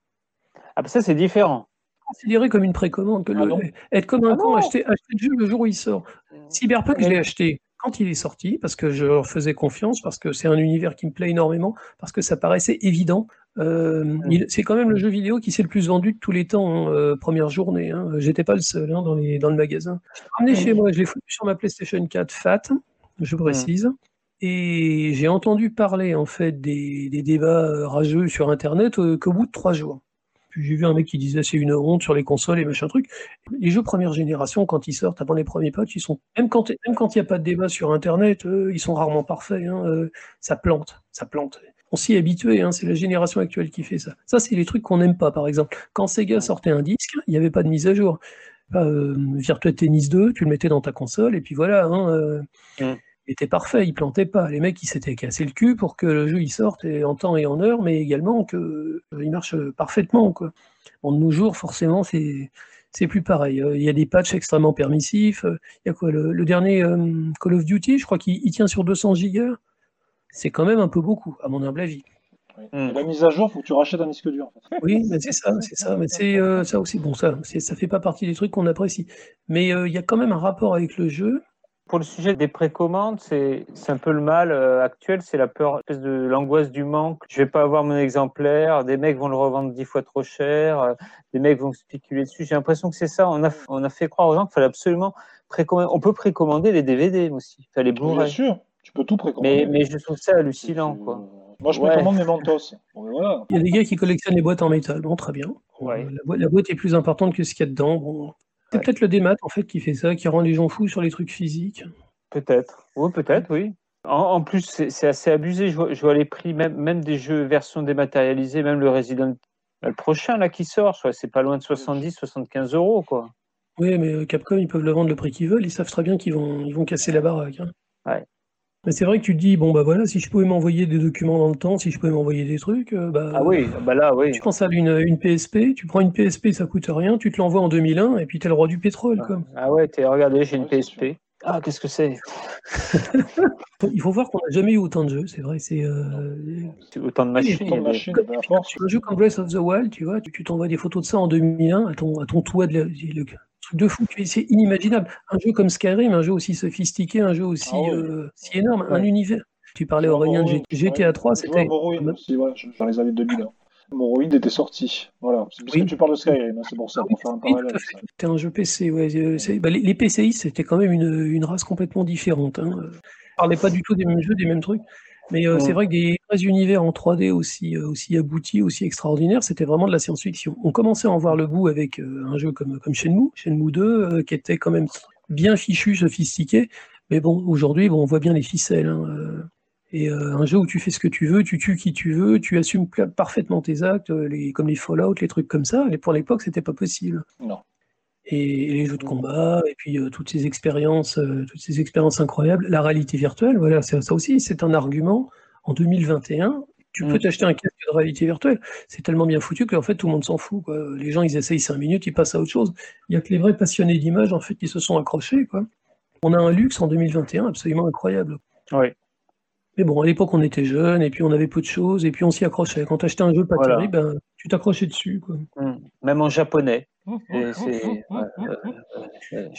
Ah, bah ça, c'est différent. Considéré comme une précommande. Que ah être comme un ah con, acheter, acheter le jeu le jour où il sort. Cyberpunk, je l'ai acheté quand il est sorti, parce que je leur faisais confiance, parce que c'est un univers qui me plaît énormément, parce que ça paraissait évident. Euh, c'est quand même le jeu vidéo qui s'est le plus vendu de tous les temps, hein, première journée. Hein. J'étais pas le seul hein, dans, les, dans le magasin. Je l'ai ramené chez moi, je l'ai foutu sur ma PlayStation 4 Fat, je précise. Et j'ai entendu parler en fait des, des débats rageux sur Internet qu'au bout de trois jours j'ai vu un mec qui disait c'est une honte sur les consoles et machin truc. Les jeux première génération, quand ils sortent avant les premiers patchs, ils sont même quand il n'y a pas de débat sur Internet, euh, ils sont rarement parfaits. Hein, euh, ça plante, ça plante. On s'y est habitué, hein, c'est la génération actuelle qui fait ça. Ça, c'est les trucs qu'on n'aime pas, par exemple. Quand Sega sortait un disque, il n'y avait pas de mise à jour. Euh, Virtua Tennis 2, tu le mettais dans ta console, et puis voilà. Hein, mm était parfait, il plantait pas. Les mecs, ils s'étaient cassé le cul pour que le jeu il sorte en temps et en heure, mais également qu'il euh, marche parfaitement. Quoi. Bon, de nos jours, forcément, c'est c'est plus pareil. Euh, il y a des patchs extrêmement permissifs. Euh, il y a quoi le, dernier Call of Duty, je crois qu'il tient sur 200 gigas. C'est quand même un peu beaucoup, à mon humble avis. La mise à jour, faut que tu rachètes un disque dur. Oui, mais c'est ça, c'est ça. Mais c'est ça aussi. Bon, ça, ça fait pas partie des trucs qu'on apprécie. Mais il y a quand même un rapport avec le jeu pour le sujet des précommandes, c'est un peu le mal euh, actuel, c'est la peur, de l'angoisse du manque. Je vais pas avoir mon exemplaire, des mecs vont le revendre dix fois trop cher, euh, des mecs vont spéculer dessus. J'ai l'impression que c'est ça. On a, on a fait croire aux gens qu'il fallait absolument précommander. On peut précommander les DVD aussi, il fallait Bien sûr, tu peux tout précommander. Mais, mais je trouve ça hallucinant, quoi. Moi, je précommande mes Mentos. voilà. Il y a des gars qui collectionnent les boîtes en métal. Bon, très bien. Ouais. La, boîte, la, boîte, est plus importante que ce qu'il y a dedans. Bon, c'est peut-être le démat en fait qui fait ça, qui rend les gens fous sur les trucs physiques. Peut-être. Oui, peut-être, oui. En, plus, c'est assez abusé. Je vois, les prix, même, même des jeux version dématérialisée, même le Resident le prochain là qui sort, c'est pas loin de 70, 75 euros quoi. Oui, mais euh, Capcom, ils peuvent le vendre le prix qu'ils veulent. Ils savent très bien qu'ils vont, ils vont casser la baraque. Hein. Ouais. Mais c'est vrai que tu te dis, bon, bah voilà, si je pouvais m'envoyer des documents dans le temps, si je pouvais m'envoyer des trucs, euh, bah. Ah oui, bah là, oui. Tu penses à une, une PSP, tu prends une PSP, ça coûte rien, tu te l'envoies en 2001, et puis t'es le roi du pétrole, quoi. Ah ouais, t'es, regardez, j'ai une PSP. Ah, qu'est-ce que c'est? <laughs> Il faut voir qu'on n'a jamais eu autant de jeux, c'est vrai. C'est euh... autant de machines. Autant de machines un jeu comme Breath of the Wild, tu vois, tu t'envoies des photos de ça en 2001 à ton, à ton toit de le, truc de fou, c'est inimaginable. Un jeu comme Skyrim, un jeu aussi sophistiqué, un jeu aussi ah euh, si énorme, un univers. Tu parlais Aurélien de GTA 3, c'était. Dans les années 2000. Morrowind était sorti. Voilà. Parce que tu parles de Skyrim, hein, c'est pour ça qu'on fait un parallèle. C'était un jeu PC, ouais. Euh, bah, les, PCI, c'était quand même une, une, race complètement différente. Hein. On parlait pas du tout des mêmes jeux, des mêmes trucs. Mais euh, c'est vrai que des vrais univers en 3D aussi, euh, aussi aboutis, aussi extraordinaires, c'était vraiment de la science-fiction. On commençait à en voir le bout avec un jeu comme, comme Shenmue, Shenmue 2, qui était quand même bien fichu, sophistiqué. Mais bon, aujourd'hui, bon, on voit bien les ficelles. Hein, et euh, un jeu où tu fais ce que tu veux, tu tues qui tu veux, tu assumes parfaitement tes actes, euh, les, comme les Fallout, les trucs comme ça. Et pour l'époque, c'était pas possible. Non. Et, les jeux de combat, et puis euh, toutes ces expériences, toutes ces expériences incroyables, la réalité virtuelle, voilà, ça aussi, c'est un argument. En 2021, tu peux mm. t'acheter un casque de réalité virtuelle. C'est tellement bien foutu qu'en fait, tout le monde s'en fout. Quoi. Les gens, ils essayent 5 minutes, ils passent à autre chose. Il n'y a que les vrais passionnés d'image, en fait, qui se sont accrochés. Quoi. On a un luxe en 2021 absolument incroyable. Oui. Mais bon, à l'époque, on était jeunes et puis on avait peu de choses et puis on s'y accrochait. Quand tu achetais un jeu pas terrible, ben, tu t'accrochais dessus. Quoi. Mmh. Même en japonais. je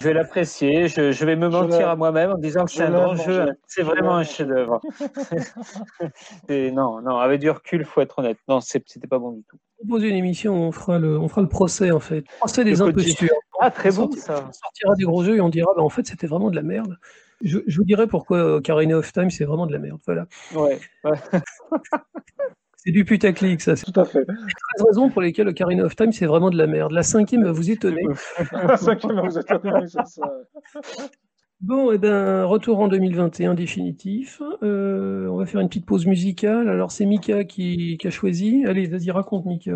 vais l'apprécier, je, vais me mentir à moi-même en disant que c'est un grand jeu, c'est vraiment un chef-d'œuvre. <laughs> <laughs> non, non, avec du recul, faut être honnête. Non, c'était pas bon du tout. Proposer une émission, on fera le, on fera le procès en fait. Procès des impostures. Ah, très bon ça. On sortira des gros jeux et on dira, bah, en fait, c'était vraiment de la merde. Je, vous dirai pourquoi Ocarina of Time, c'est vraiment de la merde. Voilà. Ouais. <laughs> c'est du putaclic, ça. Tout à fait. Il y a raisons pour lesquelles Ocarina of Time, c'est vraiment de la merde. La cinquième va vous étonner. <laughs> la cinquième va vous étonner, c'est ça. Bon, et eh ben, retour en 2021 définitif. Euh, on va faire une petite pause musicale. Alors, c'est Mika qui, a choisi. Allez, vas-y, raconte, Mika.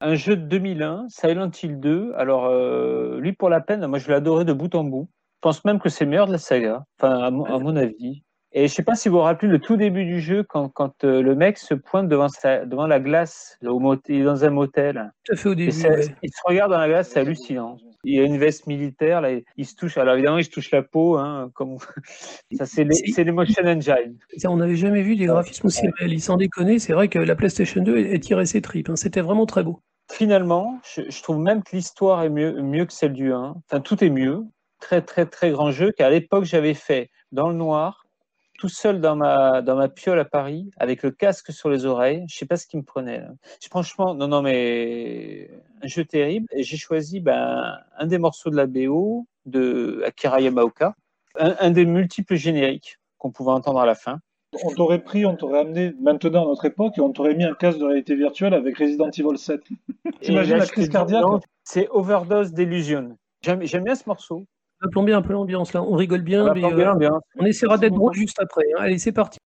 Un jeu de 2001, Silent Hill 2. Alors, euh, lui, pour la peine, moi, je l'ai adoré de bout en bout. Je pense même que c'est meilleur de la saga, enfin, à, mon, avis. Et je sais pas si vous vous rappelez le tout début du jeu, quand, quand euh, le mec se pointe devant, sa, devant la glace, au il est dans un motel. Tout à fait au début. Il se regarde dans la glace, c'est hallucinant. Il a une veste militaire, là, il se touche. Alors évidemment, il se touche la peau, hein, comme <laughs> ça, c'est l'Emotion Engine. on n'avait jamais vu des graphismes aussi réalistes. Sans déconner, c'est vrai que la PlayStation 2 est tirée ses tripes. Hein. C'était vraiment très beau. Finalement, je, trouve même que l'histoire est mieux, mieux que celle du 1. Enfin, tout est mieux très très très grand jeu qu'à l'époque j'avais fait dans le noir tout seul dans ma, dans ma piole à Paris, avec le casque sur les oreilles. Je sais pas ce qui me prenait. Franchement, non, non, mais un jeu terrible. Et j'ai choisi ben, un des morceaux de la BO de Akira Yamaoka, un, des multiples génériques qu'on pouvait entendre à la fin. On t'aurait pris, on t'aurait amené maintenant à notre époque et on t'aurait mis un casque de réalité virtuelle avec Resident Evil 7. T'imagines la crise cardiaque C'est Overdose d'Illusion. J'aime bien ce morceau. On va plomber un peu l'ambiance là. On rigole bien, on, mais, euh, on essaiera d'être drôle juste après. Hein. Allez, c'est parti.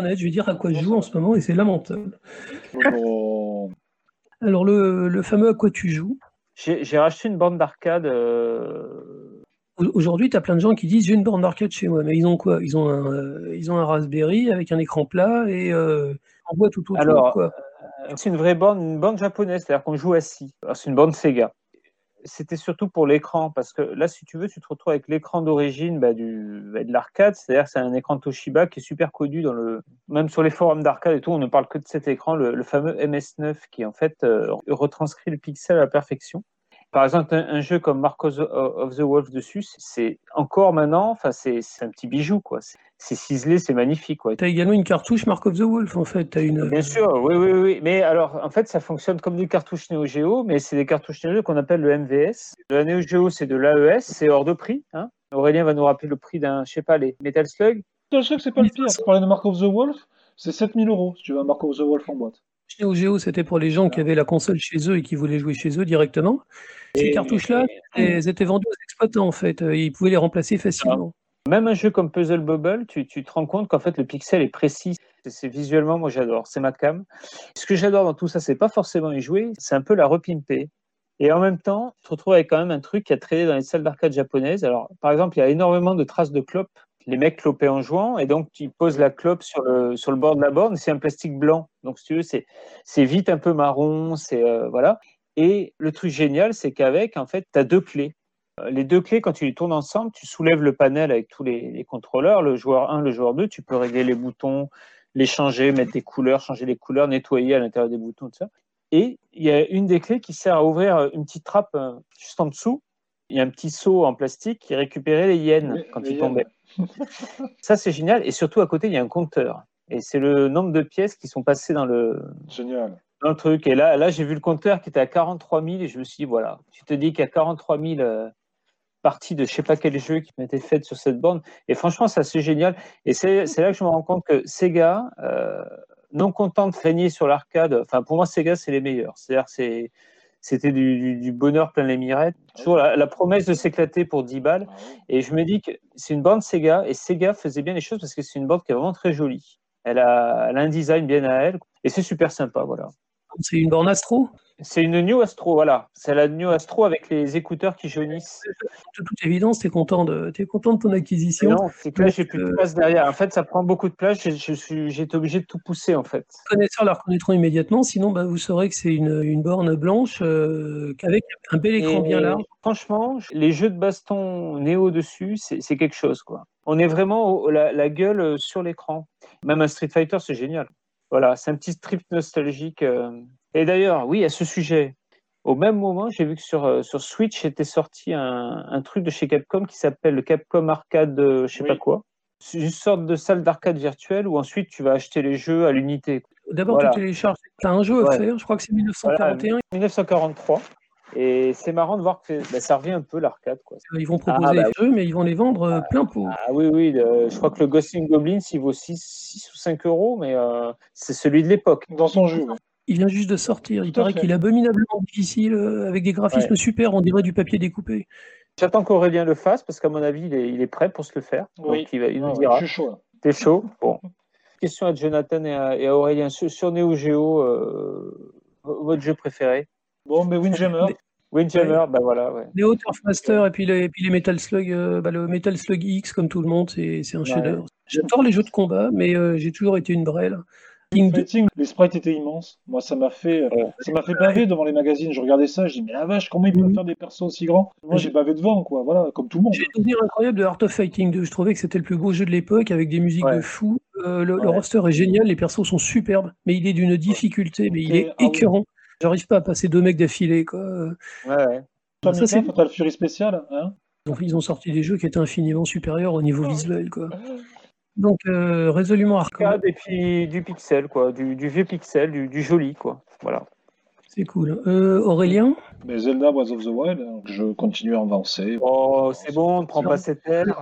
Honnête, je vais dire à quoi je joue en ce moment et c'est lamentable. <laughs> Alors, le, le fameux à quoi tu joues. J'ai racheté une borne d'arcade. euh, Au- Aujourd'hui, tu as plein de gens qui disent j'ai une borne d'arcade chez moi, mais ils ont quoi? Ils ont, un, euh, ils ont un Raspberry avec un écran plat et euh, en boîte tout autour. Alors. C'est une vraie borne, une borne japonaise, c'est-à-dire qu'on joue assis. C'est une borne Sega. C'était surtout pour l'écran, parce que là, si tu veux, tu te retrouves avec l'écran d'origine bah, du, bah, de l'arcade, c'est-à-dire c'est un écran Toshiba qui est super connu dans le, même sur les forums d'arcade et tout, on ne parle que de cet écran, le, fameux MS9, qui en fait euh, retranscrit le pixel à la perfection. Par exemple, un, un jeu comme Mark of the, Wolf dessus, c'est encore maintenant, enfin, c'est un petit bijou, quoi. C'est- ciselé, c'est magnifique, quoi. Tu as également une cartouche Mark of the Wolf, en fait. T'as une... Bien sûr, oui, oui, oui. Mais alors, en fait, ça fonctionne comme des cartouches Neo Geo, mais c'est des cartouches Neo Geo qu'on appelle le MVS. La Neo Geo, c'est de l'AES, c'est hors de prix. Hein. Aurélien va nous rappeler le prix d'un, je sais pas, les Metal Slug. Je sais que c'est pas le pire. Tu parlais de Mark of the Wolf, c'est 7000 euros si tu veux un Mark of the Wolf en boîte. Neo Geo, c'était pour les gens qui avaient la console chez eux et qui voulaient jouer chez eux directement. Ces Et- cartouches-là, elles étaient vendues aux exploitants, en fait. Euh, Ils pouvaient les remplacer facilement. Même un jeu comme Puzzle Bubble, tu, tu te rends compte qu'en fait, le pixel est précis. C'est- visuellement, moi j'adore, c'est ma cam. Ce que j'adore dans tout ça, c'est pas forcément y jouer, c'est un peu la repimper. Et en même temps, tu te retrouves avec quand même un truc qui a traîné dans les salles d'arcade japonaises. Alors, par exemple, il y a énormément de traces de clopes. Les mecs clopaient en jouant, et donc tu poses la clope sur le, sur le bord de la borne, c'est un plastique blanc. Donc, si tu veux, c'est c'est vite un peu marron, c'est euh, voilà. Et le truc génial, c'est qu'avec, en fait, tu as deux clés. Euh, Les deux clés, quand tu les tournes ensemble, tu soulèves le panel avec tous les, les contrôleurs, le joueur 1, le joueur 2, tu peux régler les boutons, les changer, mettre des couleurs, changer les couleurs, nettoyer à l'intérieur des boutons, tout ça. Et il y a une des clés qui sert à ouvrir une petite trappe euh, juste en dessous. Il y a un petit seau en plastique qui récupérait les yens quand les ils yens. tombaient. <laughs> Ça, c'est génial. Et surtout, à côté, il y a un compteur. Et c'est le nombre de pièces qui sont passées dans le, Génial. dans le truc. Et là, là j'ai vu le compteur qui était à 43 000 et je me suis dit, voilà, tu te dis qu'il y a 43 000 parties de je sais pas quel jeu qui m'étaient faites sur cette borne. Et franchement, c'est assez génial. Et c'est c'est là que je me rends compte que Sega, euh, non content de régner sur l'arcade, enfin, pour moi, Sega, c'est les meilleurs. C'est-à-dire c'est. C'était du, bonheur plein les mirettes. Toujours la, promesse de s'éclater pour 10 balles. Et je me dis que c'est une bande Sega et Sega faisait bien les choses parce que c'est une bande qui est vraiment très jolie. Elle a, elle un design bien à elle et c'est super sympa. Voilà. C'est une borne Astro? C'est une New Astro, voilà. C'est la New Astro avec les écouteurs qui jaunissent. De toute évidence, tu es content de, t'es content de ton acquisition. non, c'est que là, j'ai plus de euh, place derrière. En fait, ça prend beaucoup de place. Je, je suis, j'ai été obligé de tout pousser, en fait. Les connaisseurs la reconnaîtront immédiatement, sinon bah, vous saurez que c'est une, une borne blanche euh, avec un bel écran Et bien large. Franchement, les jeux de baston néo dessus, c'est quelque chose, quoi. On est vraiment au- la, la gueule sur l'écran. Même un Street Fighter, c'est génial. Voilà, c'est un petit trip nostalgique. euh. Et d'ailleurs, oui, à ce sujet, au même moment, j'ai vu que sur, euh, sur Switch était sorti un, un truc de chez Capcom qui s'appelle le Capcom Arcade, euh, je sais Oui. pas quoi. C'est une sorte de salle d'arcade virtuelle où ensuite tu vas acheter les jeux à l'unité. D'abord, Voilà. tu télécharges. Tu as un jeu à Ouais. faire, je crois que c'est 1941. 1943. Et c'est marrant de voir que bah, ça revient un peu l'arcade, quoi. Ils vont proposer Ah, bah les jeux, mais ils vont les vendre euh, plein pot. Ah oui, oui, le- je crois que le Ghosting Goblins, il vaut 6, 6 ou 5 euros, mais euh, c'est celui de l'époque. Dans son jeu. Il vient juste de sortir. Il Tout paraît fait. qu'il est abominablement difficile, euh, avec des graphismes Ouais. super, on dirait du papier découpé. J'attends qu'Aurélien le fasse, parce qu'à mon avis, il est, il est prêt pour se le faire. Oui. Donc il, va, il nous Ah dira. je suis chaud. là. T'es chaud? Bon. Question à Jonathan et à, et à Aurélien. Sur, sur Neo Geo, euh, votre jeu préféré? Bon, mais Windjammer. Windjammer, bah voilà, ouais. Les Turfmaster et puis les, et puis les Metal Slug, euh, bah, le Metal Slug X, comme tout le monde, c'est un chef-d'œuvre. J'adore les jeux de combat, mais euh, j'ai toujours été une brêle. King 2, Fighting, les sprites étaient immenses. Moi, ça m'a fait, Ouais. ça m'a fait baver devant les magazines. Je regardais ça, je dis mais la vache, comment ils peuvent Mhm. faire des persos aussi grands? Moi, j'ai bavé devant, quoi. Voilà, comme tout le monde. J'ai souvenir incroyable de Art of Fighting 2. Je trouvais que c'était le plus beau jeu de l'époque avec des musiques Ouais. de fou. Euh, le, le Ouais. roster est génial, les persos sont superbes, mais il est d'une difficulté, mais il est Ah oui. J'arrive pas à passer deux mecs d'affilée. quoi. Ouais, ouais. Toi, ça, c'est- Fatal Fury spécial, hein Donc ils ont sorti des jeux qui étaient infiniment supérieurs au niveau visuel. Quoi. Donc euh, résolument arcade, Arcade et puis du pixel, quoi. Du, du vieux pixel, du, du joli, quoi. Voilà. C'est cool. Euh, Aurélien Mais Zelda Breath of the Wild, hein, je continue à avancer. Oh, c'est bon, ne prends pas cette aile.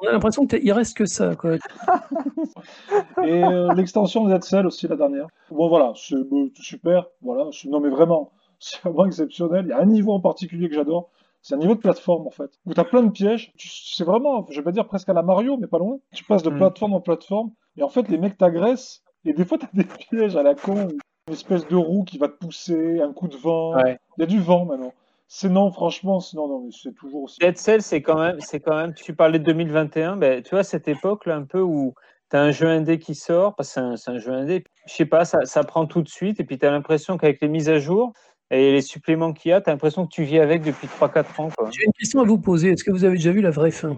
On a l'impression qu'il reste que ça. Quoi. <laughs> Et euh, l'extension de Cell aussi, la dernière. Bon, voilà, c'est euh, super. Voilà, non, mais vraiment, <laughs> c'est vraiment exceptionnel. Il y a un niveau en particulier que j'adore. C'est un niveau de plateforme en fait, où t'as plein de pièges. C'est vraiment, je vais pas dire presque à la Mario, mais pas loin. Tu passes de Mm. plateforme en plateforme, et en fait les mecs t'agressent, et des fois t'as des <laughs> pièges à la con, une espèce de roue qui va te pousser, un coup de vent. Ouais. Il y a du vent maintenant. C'est non, franchement, c'est- non, non, mais c'est toujours aussi. Dead Cell, c'est quand même, c'est quand même. Tu parlais de 2021, ben, tu vois cette époque là un peu où tu as un jeu indé qui sort, parce que c'est un, jeu indé. Je sais pas, ça, ça prend tout de suite, et puis tu as l'impression qu'avec les mises à jour et les suppléments qu'il y a, tu as l'impression que tu vis avec depuis 3-4 ans. Quoi. J'ai une question à vous poser. Est-ce que vous avez déjà vu la vraie fin?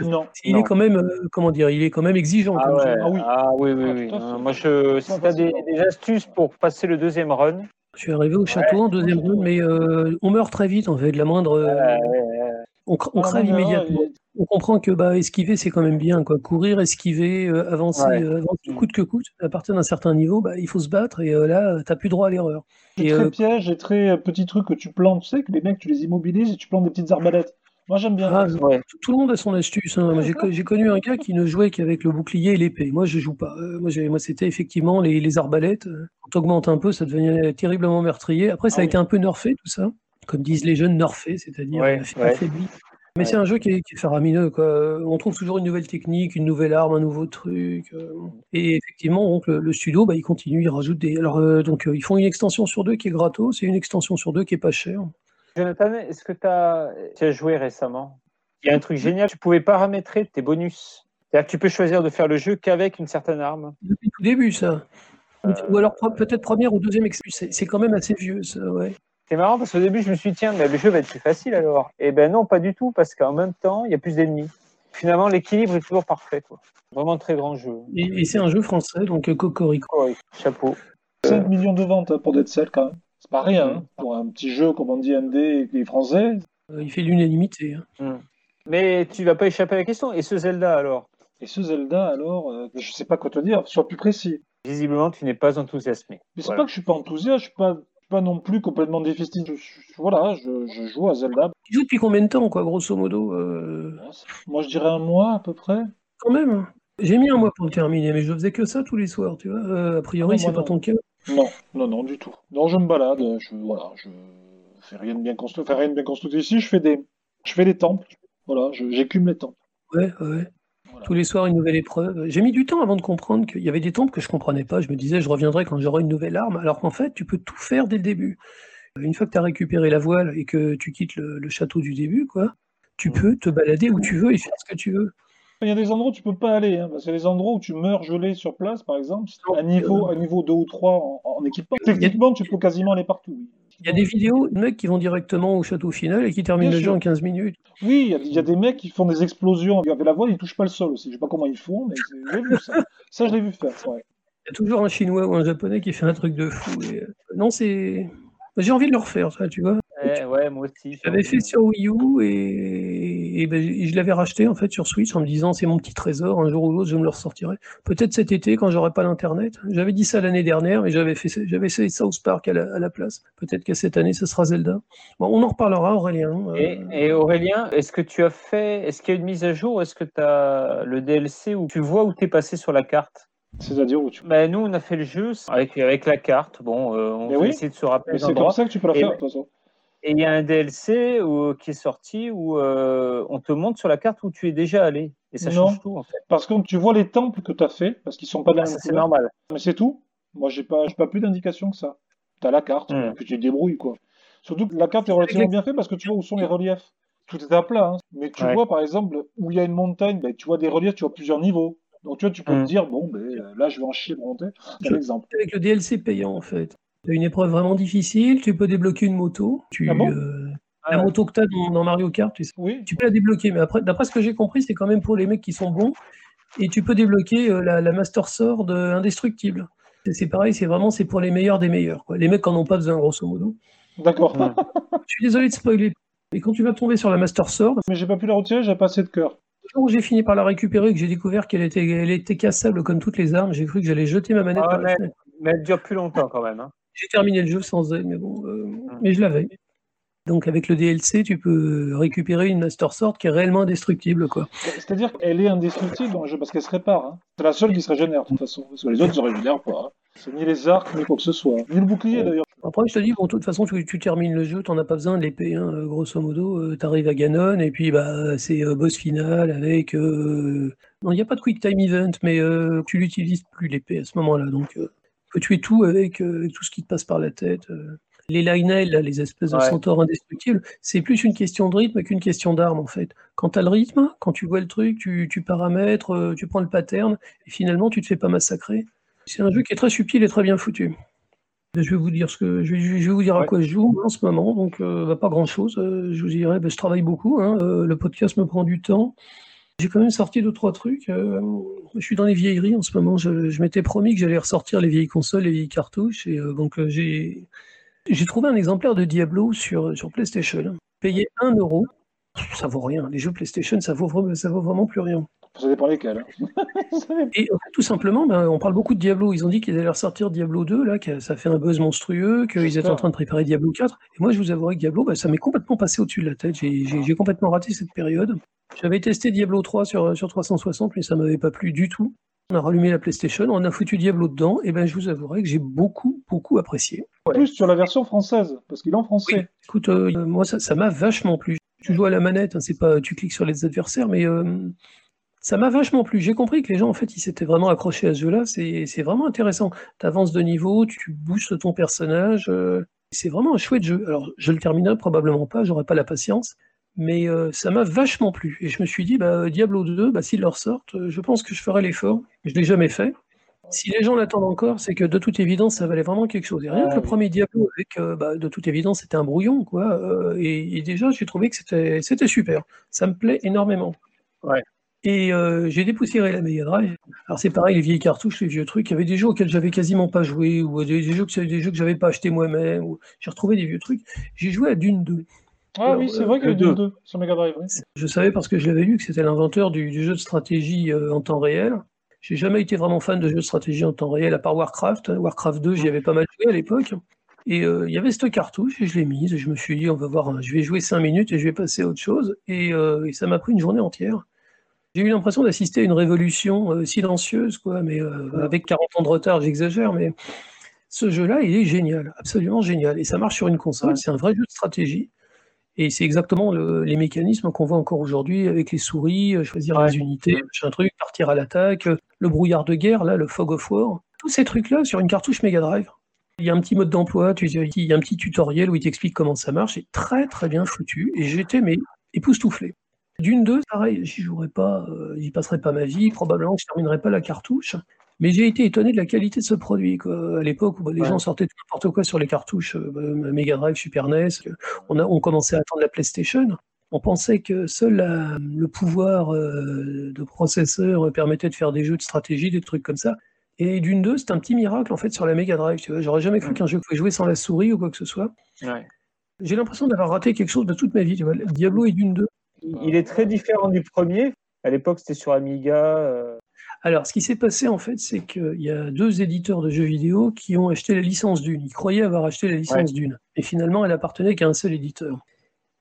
Non. Il Non. est quand même, euh, comment dire, il est quand même exigeant. Ah ouais. Ah oui. ah oui, oui, Ah, oui. Euh, Moi, je, si tu as des, astuces pour passer le deuxième run, Je suis arrivé au château en deuxième run, mais euh, on meurt très vite en fait. de La moindre, on, cr- on crève non, immédiatement. On comprend que bah, esquiver c'est quand même bien, quoi. Courir, esquiver, euh, avancer, Ouais. euh, avancer Mm. coûte que coûte. À partir d'un certain niveau, bah, il faut se battre et euh, là, t'as plus droit à l'erreur. Et très euh, piège et très petit truc que tu plantes. Tu sais que les mecs, tu les immobilises et tu plantes des petites arbalètes. Moi, j'aime bien. ah, ouais. tout, tout le monde a son astuce. hein. J'ai co- j'ai connu un gars qui ne jouait qu'avec le bouclier et l'épée. Moi, je joue pas. Euh, moi, c'était effectivement les, les arbalètes. Quand t'augmentes un peu, ça devenait terriblement meurtrier. Après, ça Ah a oui. été un peu nerfé tout ça, comme disent les jeunes, nerfé, c'est-à-dire Ouais, affaibli. Mais c'est un jeu qui est, qui est faramineux. Quoi. On trouve toujours une nouvelle technique, une nouvelle arme, un nouveau truc. euh. Et effectivement, donc, le, le studio, bah, il continue, il rajoute des. Alors, euh, donc, euh, ils font une extension sur deux qui est gratos et une extension sur deux qui est pas chère. Jonathan, est-ce que tu as joué récemment? Il y a un truc génial, tu pouvais paramétrer tes bonus. C'est-à-dire que tu peux choisir de faire le jeu qu'avec une certaine arme. Depuis tout début, ça. Euh, Ou alors pre- peut-être première ou deuxième excuse. C'est quand même assez vieux, ça, ouais. C'est marrant parce qu'au début, je me suis dit, tiens, mais le jeu va être plus facile alors. Et ben non, pas du tout, parce qu'en même temps, il y a plus d'ennemis. Finalement, l'équilibre est toujours parfait. Quoi. Vraiment très grand jeu. Et, et c'est un jeu français, donc euh, Cocorico. Ouais, chapeau. 5 millions de ventes hein, pour Dead Cell quand même. C'est pas rien. hein. Pour un petit jeu, comme on dit, indé et français. Euh, il fait l'unanimité. hein. Mais tu vas pas échapper à la question. Et ce Zelda alors? Et ce Zelda, alors, euh, je sais pas quoi te dire, sois plus précis. Visiblement, tu n'es pas enthousiasmé. Mais c'est Voilà. pas que je suis pas enthousiaste, je suis pas, je suis pas non plus complètement déficit. Je- je- voilà, je, je joue à Zelda. Il joue depuis combien de temps, quoi, grosso modo euh, Moi, je dirais un mois à peu près. Quand même. hein. J'ai mis un mois pour le terminer, mais je faisais que ça tous les soirs, tu vois. Euh, a priori, Ah c'est pas non. ton cas. Non, non, non, du tout. Non, je me balade, je, voilà, je fais rien de bien construit, enfin, rien de bien construit ici, je fais des, je fais des temples. Voilà, j'écume les temples. Ouais, ouais. Voilà. Tous les soirs, une nouvelle épreuve. J'ai mis du temps avant de comprendre qu'il y avait des temples que je comprenais pas. Je me disais, je reviendrai quand j'aurai une nouvelle arme, alors qu'en fait, tu peux tout faire dès le début. Une fois que tu as récupéré la voile et que tu quittes le, le château du début, quoi, tu Mm. peux te balader où tu veux et faire ce que tu veux. Il y a des endroits où tu peux pas aller, hein, parce qu'il y a des endroits où tu meurs gelé sur place, par exemple, à niveau, à niveau 2 ou 3 en, en équipement. Techniquement, tu peux quasiment aller partout. oui. Il y a des vidéos de mecs qui vont directement au château final et qui terminent Bien le jeu en 15 minutes. Oui, il y a- il y, a des mecs qui font des explosions avec la voile, ils touchent pas le sol aussi. Je sais pas comment ils font, mais j'ai vu ça. Ça, je l'ai vu faire. ouais. Il y a toujours un chinois ou un japonais qui fait un truc de fou. et, euh, Non, c'est. J'ai envie de le refaire, ça, tu vois. Eh, ouais, moi aussi. J'avais fait sur Wii U et, et ben, je je l'avais racheté en fait sur Switch en me disant c'est mon petit trésor, un jour ou l'autre je me le ressortirai. Peut-être cet été quand j'aurai pas l'internet. J'avais dit ça l'année dernière mais j'avais fait j'avais essayé South Park à la, à la place. Peut-être que cette année ce sera Zelda. Bon, on en reparlera Aurélien. Euh, Et, et Aurélien, est-ce que tu as fait, est-ce qu'il y a une mise à jour, est-ce que tu as le DLC où tu vois où tu es passé sur la carte? C'est-à-dire où tu. ben, Nous, on a fait le jeu avec, avec la carte. Bon, euh, on va oui. essayer de se rappeler c'est comme ça que tu peux la Et- faire, de toute façon. Et il y a un DLC où- qui est sorti où euh, on te montre sur la carte où tu es déjà allé. Et ça Non. change tout, en fait. Parce que tu vois les temples que tu as fait, parce qu'ils sont pas la Ah, c'est normal. Mais c'est tout. Moi, j'ai pas, j'ai pas plus d'indications que ça. T'as la carte, Hmm. puis tu te débrouilles, quoi. Surtout que la carte est relativement bien faite parce que tu vois où sont les reliefs. Tout est à plat, hein. Mais tu Ouais. vois, par exemple, où il y a une montagne, ben, tu vois des reliefs, tu vois plusieurs niveaux. Donc, tu vois, tu peux Hmm. te dire, bon, ben, euh, là, je vais en chier de monter. C'est Je- un exemple. Avec le DLC payant en fait. Tu as une épreuve vraiment difficile, tu peux débloquer une moto. Tu, Ah bon euh, Ah, la moto que tu as dans, dans Mario Kart, tu sais, Oui. tu peux la débloquer. Mais après, d'après ce que j'ai compris, c'est quand même pour les mecs qui sont bons. Et tu peux débloquer euh, la, la Master Sword euh, indestructible. C'est pareil, c'est vraiment c'est pour les meilleurs des meilleurs. Quoi. Les mecs en ont pas besoin, grosso modo. D'accord. <laughs> Je suis désolé de spoiler. Et quand tu vas tomber sur la Master Sword, Mais j'ai pas pu la retirer, j'ai pas assez de cœur. où j'ai fini par la récupérer, que j'ai découvert qu'elle était, elle était cassable comme toutes les armes, j'ai cru que j'allais jeter ma manette Ah, mais- fenêtre. Mais elle dure plus longtemps quand même. hein. J'ai terminé le jeu sans elle, mais bon, euh, mais je l'avais. Donc avec le DLC, tu peux récupérer une Master Sword qui est réellement indestructible, quoi. C'est-à-dire qu'elle est indestructible dans le jeu parce qu'elle se répare. hein. C'est la seule qui se régénère, de toute façon. Parce que les autres se régénèrent pas. hein. C'est ni les arcs, ni quoi que ce soit. Ni le bouclier, d'ailleurs. Après, je te dis, bon, de toute façon, tu, tu termines le jeu, t'en as pas besoin de l'épée, hein, euh, grosso modo. euh, T'arrives à Ganon, et puis bah, c'est euh, boss final avec. euh, Non, il n'y a pas de quick time event, mais euh, tu l'utilises plus l'épée à ce moment-là. Donc, tu peux tuer tout avec, euh, avec tout ce qui te passe par la tête. euh. Les Lionel, là, les espèces de Ouais. centaures indestructibles, c'est plus une question de rythme qu'une question d'arme, en fait. Quand tu as le rythme, quand tu vois le truc, tu, tu paramètres, euh, tu prends le pattern, et finalement, tu te fais pas massacrer. C'est un jeu qui est très subtil et très bien foutu. Je vais vous dire ce que je vais, je vais vous dire à quoi je joue en ce moment. Donc euh, bah, pas grand chose. je vous dirais, bah, je travaille beaucoup. hein, le podcast me prend du temps. J'ai quand même sorti deux trois trucs. euh, je suis dans les vieilleries en ce moment. Je, m'étais promis que j'allais ressortir les vieilles consoles, les vieilles cartouches. Euh, donc euh, j'ai trouvé un exemplaire de Diablo sur sur PlayStation. Payé 1 euro. Ça vaut rien. Les jeux PlayStation, ça vaut ça vaut vraiment plus rien. Ça dépend lesquels. hein. <laughs> Et en fait, tout simplement, ben, on parle beaucoup de Diablo. Ils ont dit qu'ils allaient ressortir Diablo 2, là, que ça fait un buzz monstrueux, qu'ils étaient en train de préparer Diablo 4. Et moi, je vous avouerai que Diablo, ben, ça m'est complètement passé au-dessus de la tête. J'ai- complètement raté cette période. J'avais testé Diablo 3 sur, sur 360, mais ça m'avait pas plu du tout. On a rallumé la PlayStation, on a foutu Diablo dedans, et ben je vous avouerai que j'ai beaucoup, beaucoup apprécié. Plus sur la version française, parce qu'il est en français. Oui. Écoute, euh, moi, ça ça m'a vachement plu. Tu joues à la manette, hein, c'est pas tu cliques sur les adversaires, mais euh, ça m'a vachement plu. J'ai compris que les gens, en fait, ils s'étaient vraiment accrochés à ce jeu-là. C'est vraiment intéressant. Tu avances de niveau, tu boostes ton personnage. euh, c'est vraiment un chouette jeu. Alors, je le terminerai probablement pas, j'aurai pas la patience. Mais euh, ça m'a vachement plu. Et je me suis dit, bah, Diablo 2, bah, s'ils le ressortent, euh, je pense que je ferai l'effort. Je l'ai jamais fait. Si les gens l'attendent encore, c'est que de toute évidence, ça valait vraiment quelque chose. Et rien que le premier Diablo, avec, euh, bah, de toute évidence, c'était un brouillon, quoi. euh, et, et déjà, j'ai trouvé que c'était c'était super. Ça me plaît énormément. Ouais. Et euh, j'ai dépoussiéré la Mega Drive. Alors c'est pareil, les vieilles cartouches, les vieux trucs. Il y avait des jeux auxquels j'avais quasiment pas joué, ou des, des jeux que des jeux que j'avais pas acheté moi-même. ou- J'ai retrouvé des vieux trucs. J'ai joué à Dune 2. Ah Alors, oui, c'est euh, vrai qu'il y a le Dune deux. 2 sur Mega Drive. oui. Je savais parce que je l'avais lu que c'était l'inventeur du, du jeu de stratégie euh, en temps réel. J'ai jamais été vraiment fan de jeux de stratégie en temps réel, à part Warcraft. Warcraft 2, j'y avais pas mal joué à l'époque. Et euh, il y avait cette cartouche et je l'ai mise. Et je me suis dit, on va voir, hein, je vais jouer 5 minutes et je vais passer à autre chose. Et, euh, et ça m'a pris une journée entière. J'ai eu l'impression d'assister à une révolution euh, silencieuse, quoi, mais euh, avec 40 ans de retard, j'exagère, mais ce jeu-là, il est génial, absolument génial. Et ça marche sur une console, c'est un vrai jeu de stratégie. Et c'est exactement le- les mécanismes qu'on voit encore aujourd'hui avec les souris, euh, choisir Ouais. les unités, machin truc, partir à l'attaque, le brouillard de guerre, là, le fog of war. Tous ces trucs-là sur une cartouche Mega Drive. Il y a un petit mode d'emploi, il y a un petit tutoriel où il t'explique comment ça marche. C'est très très bien foutu. Et j'étais mais époustouflé. D'une deux, pareil, j'y jouerai pas, euh, j'y passerai pas ma vie, probablement que je terminerai pas la cartouche. Mais j'ai été étonné de la qualité de ce produit. Quoi. À l'époque où bah, les Ouais. gens sortaient tout n'importe quoi sur les cartouches, euh, bah, Mega Drive, Super NES, on, a, on commençait à attendre la PlayStation. On pensait que seul la- le pouvoir euh, de processeur permettait de faire des jeux de stratégie, des trucs comme ça. Et d'une deux, c'est un petit miracle en fait sur la Mega Drive. Tu vois, j'aurais jamais cru Mm. qu'un jeu pouvait jouer sans la souris ou quoi que ce soit. Ouais. J'ai l'impression d'avoir raté quelque chose de toute ma vie. Tu vois. Diablo et d'une deux. Il est très différent du premier. À l'époque, c'était sur Amiga. euh, Alors, ce qui s'est passé, en fait, c'est qu'il y a deux éditeurs de jeux vidéo qui ont acheté la licence d'une. Ils croyaient avoir acheté la licence d'une. Et finalement, elle appartenait qu'à un seul éditeur.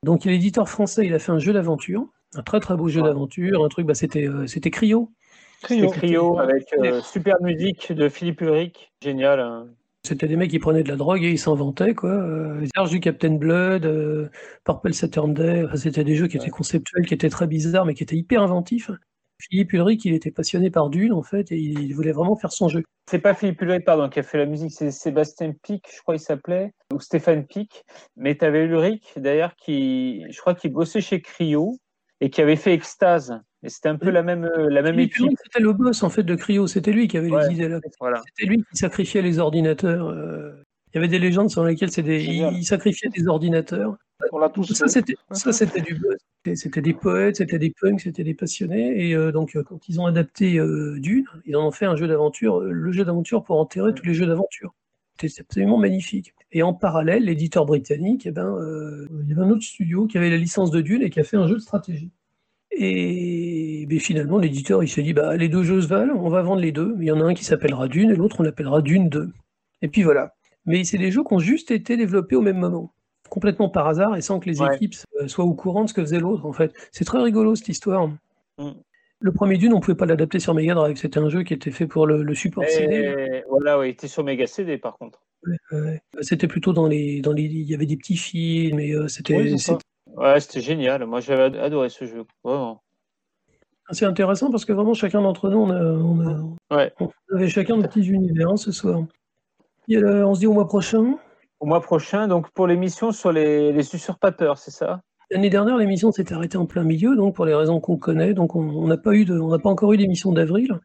Donc, l'éditeur français, il a fait un jeu d'aventure, un très très beau jeu Ouais. d'aventure, un truc, bah, c'était euh, c'était Cryo. Cryo. Cryo avec euh, super musique de Philippe Ulrich. Génial. hein. C'était des mecs qui prenaient de la drogue et ils s'inventaient, quoi. Euh, Arches du Captain Blood, euh, Purple Saturn Day, enfin, c'était des jeux qui étaient conceptuels, qui étaient très bizarres, mais qui étaient hyper inventifs. Philippe Ulrich, il était passionné par Dune, en fait, et il voulait vraiment faire son jeu. C'est pas Philippe Ulrich, pardon, qui a fait la musique, c'est Sébastien Pic, je crois il s'appelait, ou Stéphane Pic. Mais tu avais Ulrich, d'ailleurs, qui, je crois qu'il bossait chez Cryo et qui avait fait Extase. Et c'était un peu la même, euh, la même Philippe équipe. Ulrich, c'était le boss, en fait, de Cryo. C'était lui qui avait Ouais. les idées là. Voilà. C'était lui qui sacrifiait les ordinateurs. euh, Il y avait des légendes sur lesquelles des... Il sacrifiait des ordinateurs. On l'a tous Ça, c'était ça, c'était du buzz. C'était des poètes, c'était des punks, c'était des passionnés. Et euh, donc, quand ils ont adapté euh, Dune, ils en ont fait un jeu d'aventure, le jeu d'aventure pour enterrer tous les jeux d'aventure. C'était absolument magnifique. Et en parallèle, l'éditeur britannique, eh ben, euh, il y avait un autre studio qui avait la licence de Dune et qui a fait un jeu de stratégie. Et ben, finalement, l'éditeur, il s'est dit, bah, les deux jeux se valent, on va vendre les deux. Il y en a un qui s'appellera Dune et l'autre, on l'appellera Dune 2. Et puis voilà. Mais c'est des jeux qui ont juste été développés au même moment complètement par hasard et sans que les Ouais. équipes euh, soient au courant de ce que faisait l'autre en fait. C'est très rigolo cette histoire. Mm. Le premier Dune, on pouvait pas l'adapter sur Mega Drive. C'était un jeu qui était fait pour le, le support CD. Voilà, ouais, il était sur Mega CD par contre. C'était plutôt dans les, dans les, il y avait des petits films et c'était. Ouais, c'était génial. Moi, j'avais adoré ce jeu, vraiment. C'est intéressant parce que vraiment chacun d'entre nous, on, avait chacun de petits univers hein, ce soir. on se dit au mois prochain. Au mois prochain, donc pour l'émission sur les, les usurpateurs, c'est ça? L'année dernière, l'émission s'est arrêtée en plein milieu, donc pour les raisons qu'on connaît. Donc on n'a pas eu de, on n'a pas encore eu d'émission d'avril.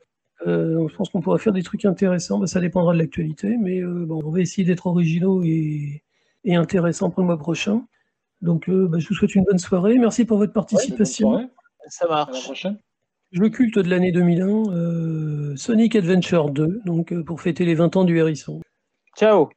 Euh, je pense qu'on pourra faire des trucs intéressants. Ben, ça dépendra de l'actualité, mais euh, bon, on va essayer d'être originaux et, et intéressants pour le mois prochain. Donc, euh, ben, je vous souhaite une bonne soirée. Merci pour votre participation. ça marche. À la prochaine. Le culte de l'année 2001, Sonic Adventure 2, donc pour fêter les 20 ans du hérisson. Ciao